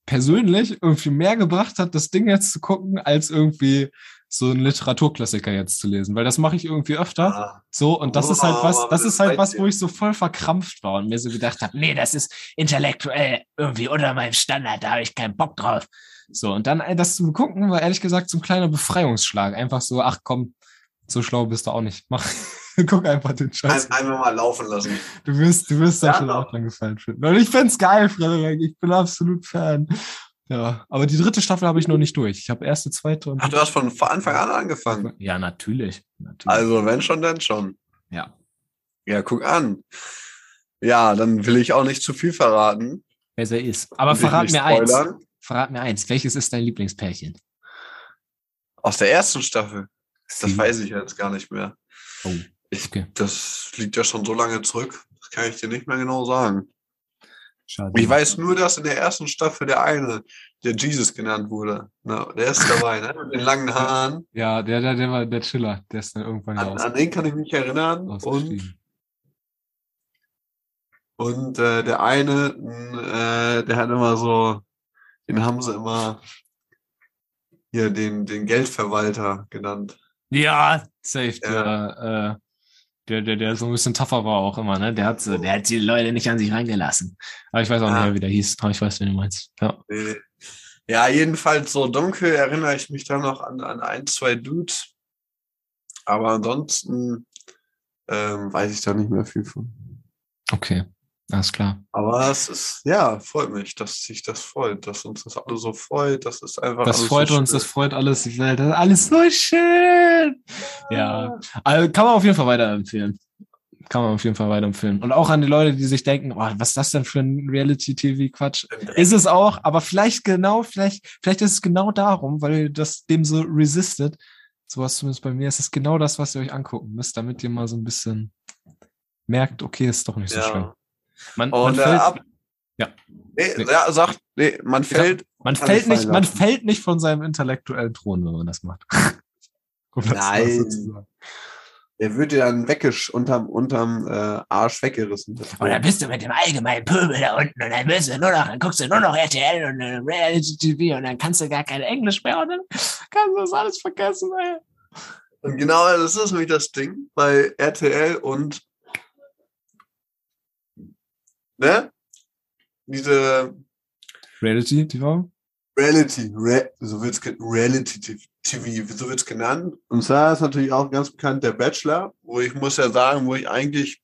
persönlich irgendwie mehr gebracht hat, das Ding jetzt zu gucken, als irgendwie so einen Literaturklassiker jetzt zu lesen, weil das mache ich irgendwie öfter. Ah. So, und das oh, ist halt was, das ist halt was, wo ich so voll verkrampft war und mir so gedacht habe, nee, das ist intellektuell irgendwie unter meinem Standard, da habe ich keinen Bock drauf. So, und dann das zu gucken, war ehrlich gesagt so ein kleiner Befreiungsschlag. Einfach so, ach komm, so schlau bist du auch nicht. Mach, guck einfach den Scheiß. Ein, einfach mal laufen lassen. Du wirst, du wirst ja, da schon auch dran gefallen finden. Und ich find's geil, Frederik. Ich bin absolut Fan. Ja, aber die dritte Staffel habe ich noch nicht durch. Ich habe erste, zweite und. Ach, du hast von Anfang an angefangen. Ja, natürlich. natürlich. Also, wenn schon, dann schon. Ja. Ja, guck an. Ja, dann will ich auch nicht zu viel verraten. Wer sie ist. Aber verrat mir eins. Verrat mir eins. Welches ist dein Lieblingspärchen? Aus der ersten Staffel. Das weiß ich jetzt gar nicht mehr. Oh, okay. Ich, das liegt ja schon so lange zurück. Das kann ich dir nicht mehr genau sagen. Schade. Ich weiß nur, dass in der ersten Staffel der eine, der Jesus genannt wurde, na, der ist dabei, ne? Mit den langen Haaren. Ja, der, der, der war der Chiller, der ist dann irgendwann an, raus. An den kann ich mich erinnern. Und, und äh, der eine, äh, der hat immer so, den haben sie immer hier den, den Geldverwalter genannt. Ja, safe. Der, äh, der, der, der so ein bisschen tougher war auch immer, ne? Der hat, so, der hat die Leute nicht an sich reingelassen. Aber ich weiß auch ah. nicht mehr, wie der hieß. Aber ich weiß, wen du meinst. Ja. Ja, jedenfalls so dunkel erinnere ich mich da noch an, an ein, zwei Dudes. Aber ansonsten ähm, weiß ich da nicht mehr viel von. Okay. Alles klar. Aber es ist, ja, freut mich, dass sich das freut, dass uns das alle so freut. Das ist einfach. Das freut so uns, das freut alles. Das ist alles so schön. Ja. Also kann man auf jeden Fall weiterempfehlen. Kann man auf jeden Fall weiterempfehlen. Und auch an die Leute, die sich denken, oh, was ist das denn für ein Reality-TV-Quatsch? Ist es auch, aber vielleicht genau, vielleicht, vielleicht ist es genau darum, weil ihr das dem so resistet. Sowas zumindest bei mir ist es genau das, was ihr euch angucken müsst, damit ihr mal so ein bisschen merkt, okay, ist doch nicht so ja. schlimm. Man, man fällt, ab, ja. Nee, nee. ja, sagt, nee, man fällt. Man fällt nicht, man fällt nicht von seinem intellektuellen Thron, wenn man das macht. Nein. Der wird dir dann weggesch unterm, unterm äh, Arsch weggerissen. Und dann bist du mit dem allgemeinen Pöbel da unten und dann bist du nur noch, dann guckst du nur noch RTL und äh, Reality TV und dann kannst du gar kein Englisch mehr und dann kannst du das alles vergessen, ey. Und genau das ist nämlich das Ding bei RTL und ne? Diese Reality TV? Reality, Re, so wird's Reality TV, so wird's genannt. Und zwar ist natürlich auch ganz bekannt der Bachelor, wo ich muss ja sagen, wo ich eigentlich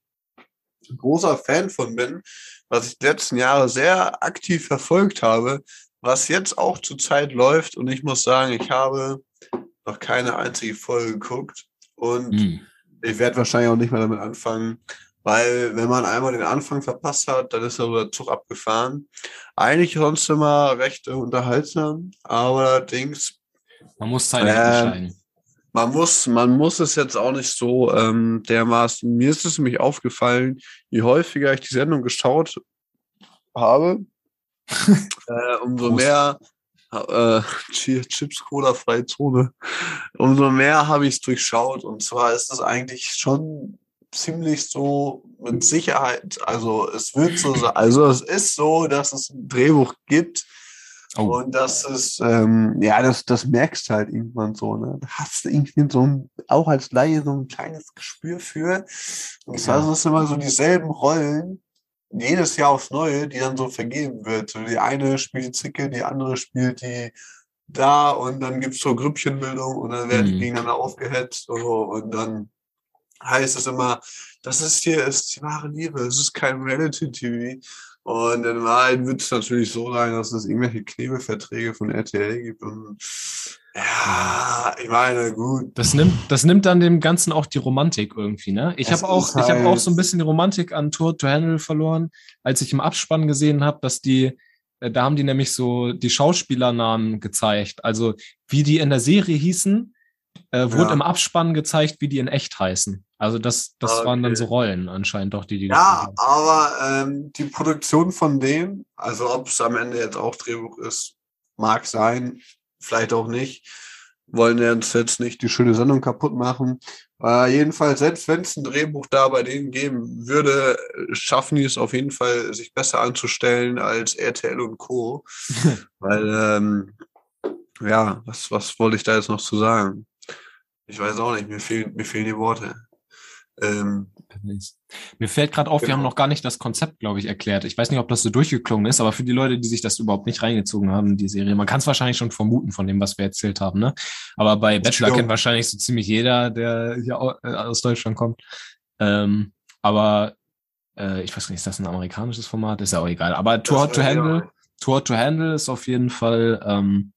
ein großer Fan von bin, was ich die letzten Jahre sehr aktiv verfolgt habe, was jetzt auch zur Zeit läuft. Und ich muss sagen, ich habe noch keine einzige Folge geguckt. Und hm. ich werde wahrscheinlich auch nicht mehr damit anfangen, weil wenn man einmal den Anfang verpasst hat, dann ist der Zug abgefahren. Eigentlich sonst immer recht unterhaltsam, aber allerdings. Man muss Zeit äh, entscheiden. Man muss, man muss es jetzt auch nicht so ähm, dermaßen. Mir ist es nämlich aufgefallen, je häufiger ich die Sendung geschaut habe, äh, umso mehr äh, Chips Cola freie Zone, umso mehr habe ich es durchschaut. Und zwar ist es eigentlich schon ziemlich so mit Sicherheit, also es wird so sein, also es ist so, dass es ein Drehbuch gibt oh. und dass es, ähm, ja, das, das merkst halt irgendwann so, ne? Da hast du irgendwie so ein, auch als Laie so ein kleines Gespür für. Und zwar sind es immer so dieselben Rollen, jedes Jahr aufs Neue, die dann so vergeben wird. So die eine spielt die Zicke, die andere spielt die da und dann gibt's so Grüppchenbildung und dann werden die mhm. gegeneinander aufgehetzt und, und dann heißt es immer, das ist hier ist die wahre Liebe, es ist kein Reality-TV. Und in Wahrheit wird es natürlich so sein, dass es irgendwelche Knebelverträge von RTL gibt. Und ja, ich meine, gut. Das nimmt, das nimmt dann dem Ganzen auch die Romantik irgendwie, ne? Ich habe auch, halt ich habe auch so ein bisschen die Romantik an Tour to Handle verloren, als ich im Abspann gesehen habe, dass die, äh, da haben die nämlich so die Schauspielernamen gezeigt. Also wie die in der Serie hießen, äh, wurde ja. im Abspann gezeigt, wie die in echt heißen. Also das, das Okay. waren dann so Rollen anscheinend doch, die die Ja, aber ähm, die Produktion von dem, also ob es am Ende jetzt auch Drehbuch ist, mag sein, vielleicht auch nicht. Wollen ja uns jetzt nicht die schöne Sendung kaputt machen. Äh, jedenfalls, selbst wenn es ein Drehbuch da bei denen geben würde, schaffen die es auf jeden Fall, sich besser anzustellen als RTL und Co. Weil, ähm, ja, was, was wollte ich da jetzt noch zu sagen? Ich weiß auch nicht, mir fehlen, mir fehlen die Worte. Ähm, Mir fällt gerade auf, wir Genau. haben noch gar nicht das Konzept, glaube ich, erklärt. Ich weiß nicht, ob das so durchgeklungen ist, aber für die Leute, die sich das überhaupt nicht reingezogen haben, die Serie, man kann es wahrscheinlich schon vermuten von dem, was wir erzählt haben, ne? Aber bei Bachelor kennt wahrscheinlich so ziemlich jeder, der hier äh, aus Deutschland kommt. Ähm, aber äh, ich weiß nicht, ist das ein amerikanisches Format? Ist ja auch egal. Aber Too Hot to Handle, Too Hot to Handle ist auf jeden Fall, ähm,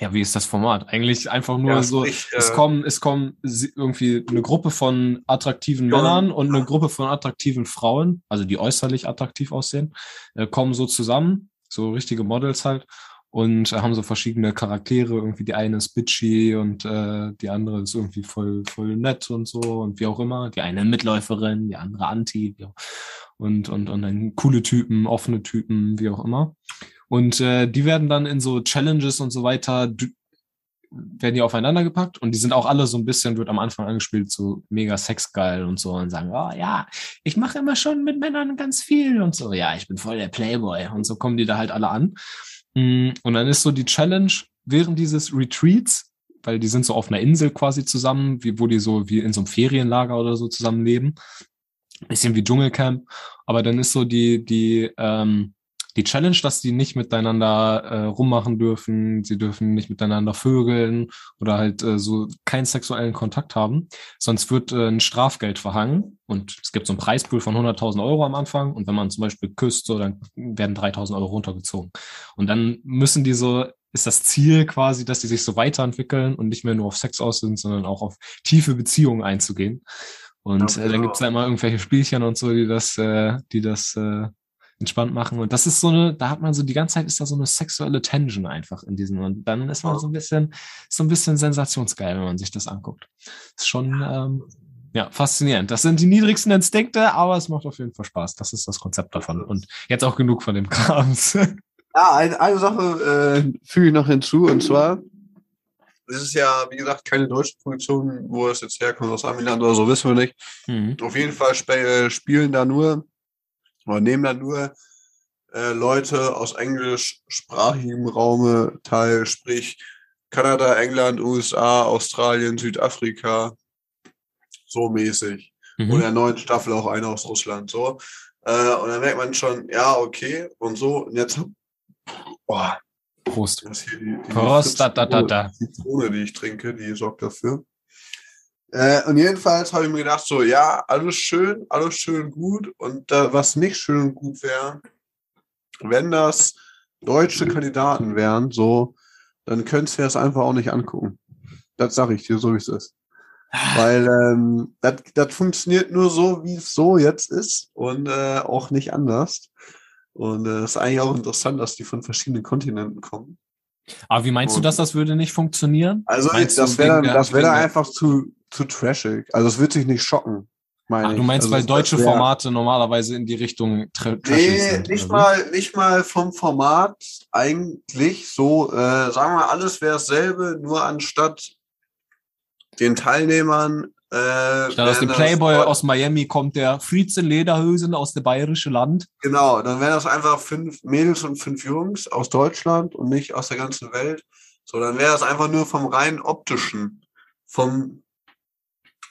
ja, wie ist das Format? Eigentlich einfach nur Ja, so, sprich, es äh, kommen, es kommen irgendwie eine Gruppe von attraktiven Ja. Männern und eine Gruppe von attraktiven Frauen, also die äußerlich attraktiv aussehen, äh, kommen so zusammen, so richtige Models halt, und äh, haben so verschiedene Charaktere. Irgendwie die eine ist bitchy und äh, die andere ist irgendwie voll, voll nett und so und wie auch immer. Die eine Mitläuferin, die andere Anti, und, und, und dann coole Typen, offene Typen, wie auch immer. Und äh, die werden dann in so Challenges und so weiter, werden die aufeinander gepackt und die sind auch alle so ein bisschen, wird am Anfang angespielt, so mega sexgeil und so und sagen, oh ja, ich mache immer schon mit Männern ganz viel und so, ja, ich bin voll der Playboy und so kommen die da halt alle an. Mm, Und dann ist so die Challenge während dieses Retreats, weil die sind so auf einer Insel quasi zusammen, wie, wo die so wie in so einem Ferienlager oder so zusammenleben. Bisschen wie Dschungelcamp. Aber dann ist so die, die, ähm, die Challenge, dass die nicht miteinander äh, rummachen dürfen, sie dürfen nicht miteinander vögeln oder halt äh, so keinen sexuellen Kontakt haben, sonst wird äh, ein Strafgeld verhangen und es gibt so einen Preispool von 100.000 Euro am Anfang und wenn man zum Beispiel küsst, so, dann werden 3.000 Euro runtergezogen. Und dann müssen die so, ist das Ziel quasi, dass die sich so weiterentwickeln und nicht mehr nur auf Sex aus sind, sondern auch auf tiefe Beziehungen einzugehen. Und äh, dann genau. gibt's da immer irgendwelche Spielchen und so, die das, äh, die das äh, entspannt machen. Und das ist so eine, da hat man so die ganze Zeit ist da so eine sexuelle Tension einfach in diesem. Und dann ist man so ein bisschen, so ein bisschen sensationsgeil, wenn man sich das anguckt. Ist schon ähm, ja faszinierend. Das sind die niedrigsten Instinkte, aber es macht auf jeden Fall Spaß. Das ist das Konzept davon. Und jetzt auch genug von dem Krams. Ja, eine, eine Sache äh, füge ich noch hinzu, und zwar, es ist ja, wie gesagt, keine deutsche Produktion, wo es jetzt herkommt, aus Amiland oder so, wissen wir nicht. mhm. Auf jeden Fall sp äh, spielen da nur, oder nehmen da nur äh, Leute aus englischsprachigem Raume teil, sprich Kanada, England, USA, Australien, Südafrika, so mäßig. Und in Mhm. der neuen Staffel auch einer aus Russland, so. Äh, und dann merkt man schon, ja, okay, und so, und jetzt, boah, Prost. das hier die, die Prost, da, da, da, da. Zitrone, die ich trinke, die sorgt dafür. Äh, und jedenfalls habe ich mir gedacht, so, ja, alles schön, alles schön gut. Und äh, was nicht schön und gut wäre, wenn das deutsche Kandidaten wären, so, dann könntest du das einfach auch nicht angucken. Das sage ich dir, so wie es ist. Weil ähm, das das funktioniert nur so, wie es so jetzt ist und äh, auch nicht anders. Und es äh, ist eigentlich auch interessant, dass die von verschiedenen Kontinenten kommen. Aber wie meinst du, Und- dass das würde nicht funktionieren? Also Meinst das du wäre dann, das wäre dann einfach zu, zu trashig. Also es wird sich nicht schocken. Meine Ah, du meinst, also weil deutsche wär- Formate normalerweise in die Richtung tra trashig Nee, sind? nicht mal, nicht mal vom Format eigentlich so, äh, sagen wir, alles wäre dasselbe, nur anstatt den Teilnehmern äh? Statt aus dem das Playboy Leute- aus Miami kommt der Fritz in Lederhösen aus dem bayerischen Land. Genau, dann wären das einfach fünf Mädels und fünf Jungs aus Deutschland und nicht aus der ganzen Welt. So, dann wäre das einfach nur vom rein optischen, vom,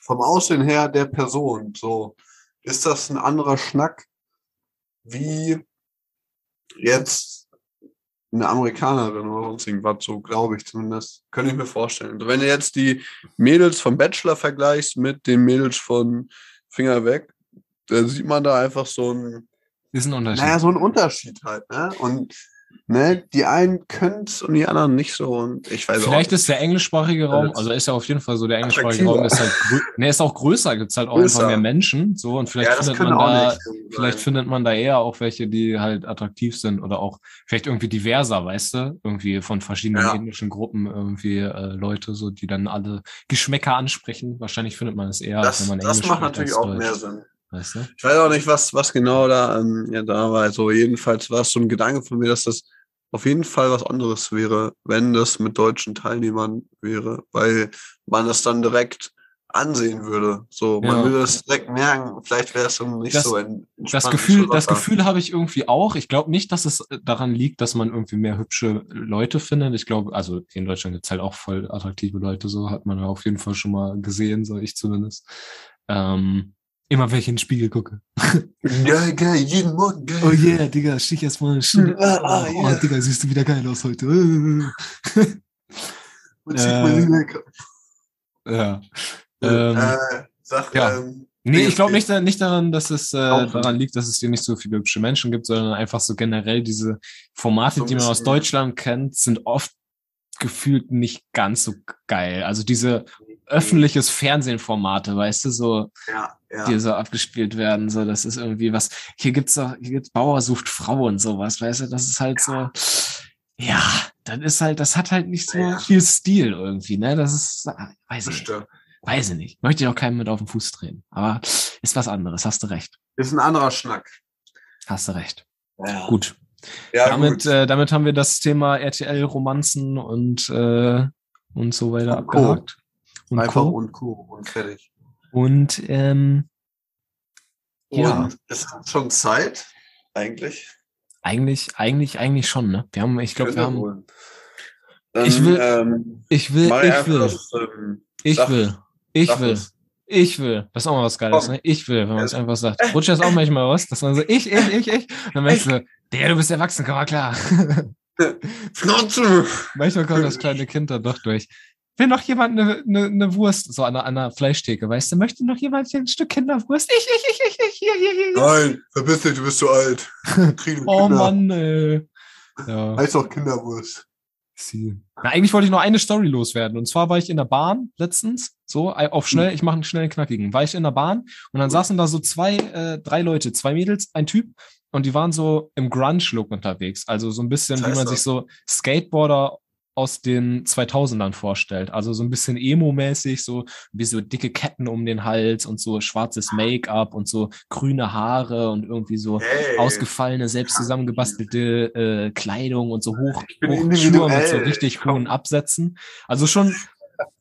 vom Aussehen her der Person. So, ist das ein anderer Schnack wie jetzt eine Amerikanerin oder sonst irgendwas, so glaube ich zumindest. Könnte ich mir vorstellen. Also wenn du jetzt die Mädels vom Bachelor vergleichst mit den Mädels von Finger weg, da sieht man da einfach so ein Ist ein Unterschied. naja, so ein Unterschied halt, ne? Und ne, die einen können es und die anderen nicht so. Und ich weiß Vielleicht auch ist der englischsprachige Raum, Das- also ist ja auf jeden Fall so, der englischsprachige. Raum ist halt, ne, ist auch größer, gibt's halt auch Größer. einfach mehr Menschen, so, und vielleicht ja, das findet man da, vielleicht sein. findet man da eher auch welche, die halt attraktiv sind oder auch vielleicht irgendwie diverser, weißt du, irgendwie von verschiedenen Ja. ethnischen Gruppen irgendwie äh, Leute, so, die dann alle Geschmäcker ansprechen. Wahrscheinlich findet man es eher, das, wenn man das Englisch macht spricht natürlich auch Deutsch, mehr Sinn. Weißt du? Ich weiß auch nicht, was, was genau da, ähm, ja, da war. Also jedenfalls war es so ein Gedanke von mir, dass das auf jeden Fall was anderes wäre, wenn das mit deutschen Teilnehmern wäre, weil man das dann direkt ansehen würde. So, man Ja. würde das direkt merken. Vielleicht wäre es nicht Das- so ein Das Gefühl, das Gefühl habe ich irgendwie auch. Ich glaube nicht, dass es äh, daran liegt, dass man irgendwie mehr hübsche Leute findet. Ich glaube, also in Deutschland gibt's halt auch voll attraktive Leute, so hat man ja auf jeden Fall schon mal gesehen, so ich zumindest. Ähm, immer wenn ich in den Spiegel gucke. Geil, geil, jeden Morgen geil. Oh yeah, Digga, stich erst mal eine Stunde. Ah, ah, oh, yeah. Digga, siehst du wieder geil aus heute. Und äh, ja. Ähm, äh, sag, ja. ähm, Nee, ich glaube nicht, nicht daran, dass es äh, daran liegt, dass es hier nicht so viele hübsche Menschen gibt, sondern einfach so generell diese Formate, So die man aus Deutschland kennt, sind oft gefühlt nicht ganz so geil. Also diese öffentliches Fernsehen-Formate, weißt du, so, Ja, ja. die so abgespielt werden, so, das ist irgendwie was, hier gibt's doch, hier gibt's Bauer sucht Frau und sowas, weißt du, das ist halt so, ja, dann ist halt, das hat halt nicht so Ja. viel Stil irgendwie, ne, das ist, weiß ich nicht. Weiß ich nicht. Möchte ich auch keinen mit auf den Fuß drehen. Aber ist was anderes. Hast du recht. Ist ein anderer Schnack. Hast du recht. Ja. Gut. Ja, damit, gut. äh, damit haben wir das Thema RTL-Romanzen und, äh, und so weiter Co. abgehakt. Und Einfach Co. und Co. und fertig. Und ähm, Ja. Und es hat schon Zeit, eigentlich. eigentlich, eigentlich, eigentlich schon, ne? Wir haben, ich glaube, wir haben. Dann, Ich will- Ähm, Ich will, ich will, das, ähm, ich sag- will, ich sag will, ich will. Das ist auch mal was Geiles, ne? Ich will, wenn man es einfach sagt. Rutscht das auch manchmal raus, dass man so, ich, ich, ich, ich. Und dann merkst du, der, du bist erwachsen, komm mal klar. Schnauze! Manchmal kommt das kleine Kind da doch durch. Will noch jemand eine, eine, eine Wurst, so an einer, an einer Fleischtheke, weißt du? Möchte noch jemand ein Stück Kinderwurst? Ich, ich, ich, ich, ich, hier, hier, hier. Nein, verpiss dich, du bist zu alt. Kriegen Oh Kinder. Mann, ey. Ja. Heißt doch Kinderwurst. Sie. Na, eigentlich wollte ich noch eine Story loswerden. Und zwar war ich in der Bahn letztens, so auf schnell, ich mache einen schnellen knackigen. War ich in der Bahn und dann saßen da so zwei, äh, drei Leute, zwei Mädels, ein Typ und die waren so im Grunge-Look unterwegs. Also so ein bisschen, wie heißt man das? sich so Skateboarder aus den 2000ern vorstellt. Also so ein bisschen Emo-mäßig, so wie so dicke Ketten um den Hals und so schwarzes Make-up und so grüne Haare und irgendwie so Hey. ausgefallene, selbst zusammengebastelte äh, Kleidung und so hoch, hoch Schuhe mit so richtig hohen Absätzen. Also schon,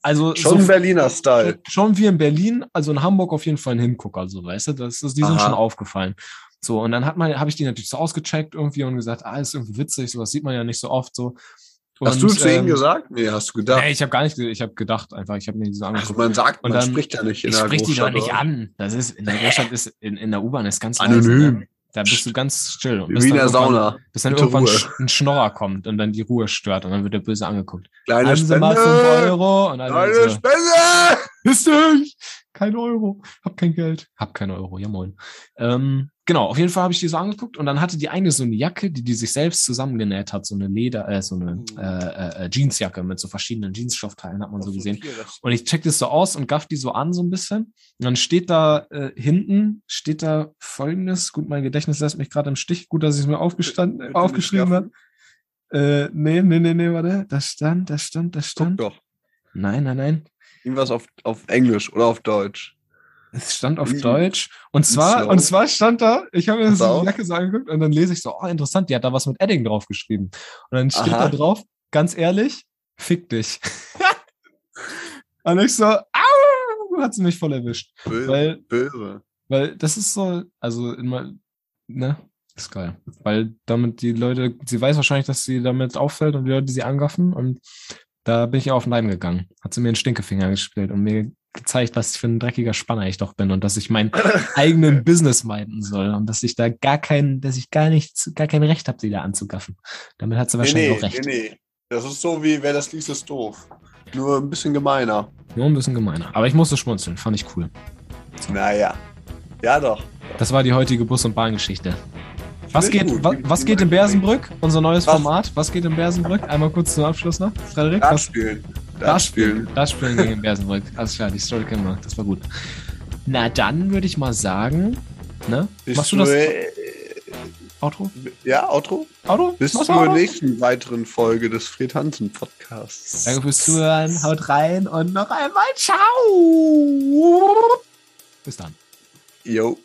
also Schon so, Berliner Style. schon wie in Berlin, also in Hamburg auf jeden Fall ein Hingucker, so weißt du, das ist, die sind Aha. schon aufgefallen. So, und dann hat man, habe ich die natürlich so ausgecheckt irgendwie und gesagt, ah, ist irgendwie witzig, sowas sieht man ja nicht so oft so. Hast und, du zu ihm ähm, gesagt? Nee, hast du gedacht. Nee, ich habe gar nicht, ich habe gedacht einfach, ich habe mir die so Ach, angeguckt. man sagt, Und man dann- spricht ja nicht in Ich der sprich die doch nicht an. Das ist, in der Großstadt ist, in, in der U-Bahn ist ganz Anonym. leise? Da bist du ganz still. Und bis Wie in dann der Sauna. Bis dann Bitte irgendwann Ruhe. ein Schnorrer kommt und dann die Ruhe stört und dann wird er böse angeguckt. Kleine Haben Sie mal 5 Spende! Euro? Und dann Kleine so, Spende! Wisst ihr, kein Euro. Hab kein Geld. Hab kein Euro, ja moin. Ähm, genau, auf jeden Fall habe ich die so angeguckt und dann hatte die eine so eine Jacke, die die sich selbst zusammengenäht hat, so eine Leder, äh, so eine Mhm. äh, äh, Jeansjacke mit so verschiedenen Jeansstoffteilen, hat man so gesehen. Und ich check das so aus und gaff die so an so ein bisschen. Und dann steht da äh, hinten, steht da folgendes, gut, mein Gedächtnis lässt mich gerade im Stich, gut, dass ich es mir aufgestanden, Bitte nicht aufgeschrieben habe. Äh, nee, nee, nee, nee, warte. Da stand, da stand, da Guck stand. doch. Nein, nein, nein. Irgendwas auf, auf Englisch oder auf Deutsch. Es stand auf Wie? Deutsch. Und zwar, und zwar stand da, ich habe mir Pass so die Jacke so angeguckt und dann lese ich so, oh, interessant, die hat da was mit Edding drauf geschrieben. Und dann steht Aha. da drauf, ganz ehrlich, fick dich. und ich so, au, hat sie mich voll erwischt. Böse. Weil, Böse. weil das ist so, also immer, ne, ist geil. Weil damit die Leute, sie weiß wahrscheinlich, dass sie damit auffällt und die Leute sie angaffen und da bin ich auf den Leim gegangen. Hat sie mir einen Stinkefinger gespielt und mir gezeigt, was für ein dreckiger Spanner ich doch bin und dass ich meinen eigenen Business meiden soll und dass ich da gar kein, dass ich gar nichts, gar kein Recht habe, sie da anzugaffen. Damit hat sie Nee, wahrscheinlich nee, auch recht. nee, nee. Das ist so wie, wer das liest, ist doof. Nur ein bisschen gemeiner. Nur ein bisschen gemeiner. Aber ich musste schmunzeln, fand ich cool. Naja. Ja, doch. Das war die heutige Bus- und Bahngeschichte. Was geht, gut. wa, was geht in Bersenbrück? Unser neues Was? Format. Was geht in Bersenbrück? Einmal kurz zum Abschluss noch. Frederik, was? Spielen. Da Dart spielen. spielen. Da spielen gegen Bersenbrück. Alles klar, die Story kennen wir. Das war gut. Na, dann würde ich mal sagen, ne? Bist Machst du das äh, Outro? Ja, Outro? Auto? Bis Machst zur Auto? nächsten weiteren Folge des Fred Hansen Podcasts. Danke fürs Zuhören. Haut rein und noch einmal ciao. Bis dann. Jo.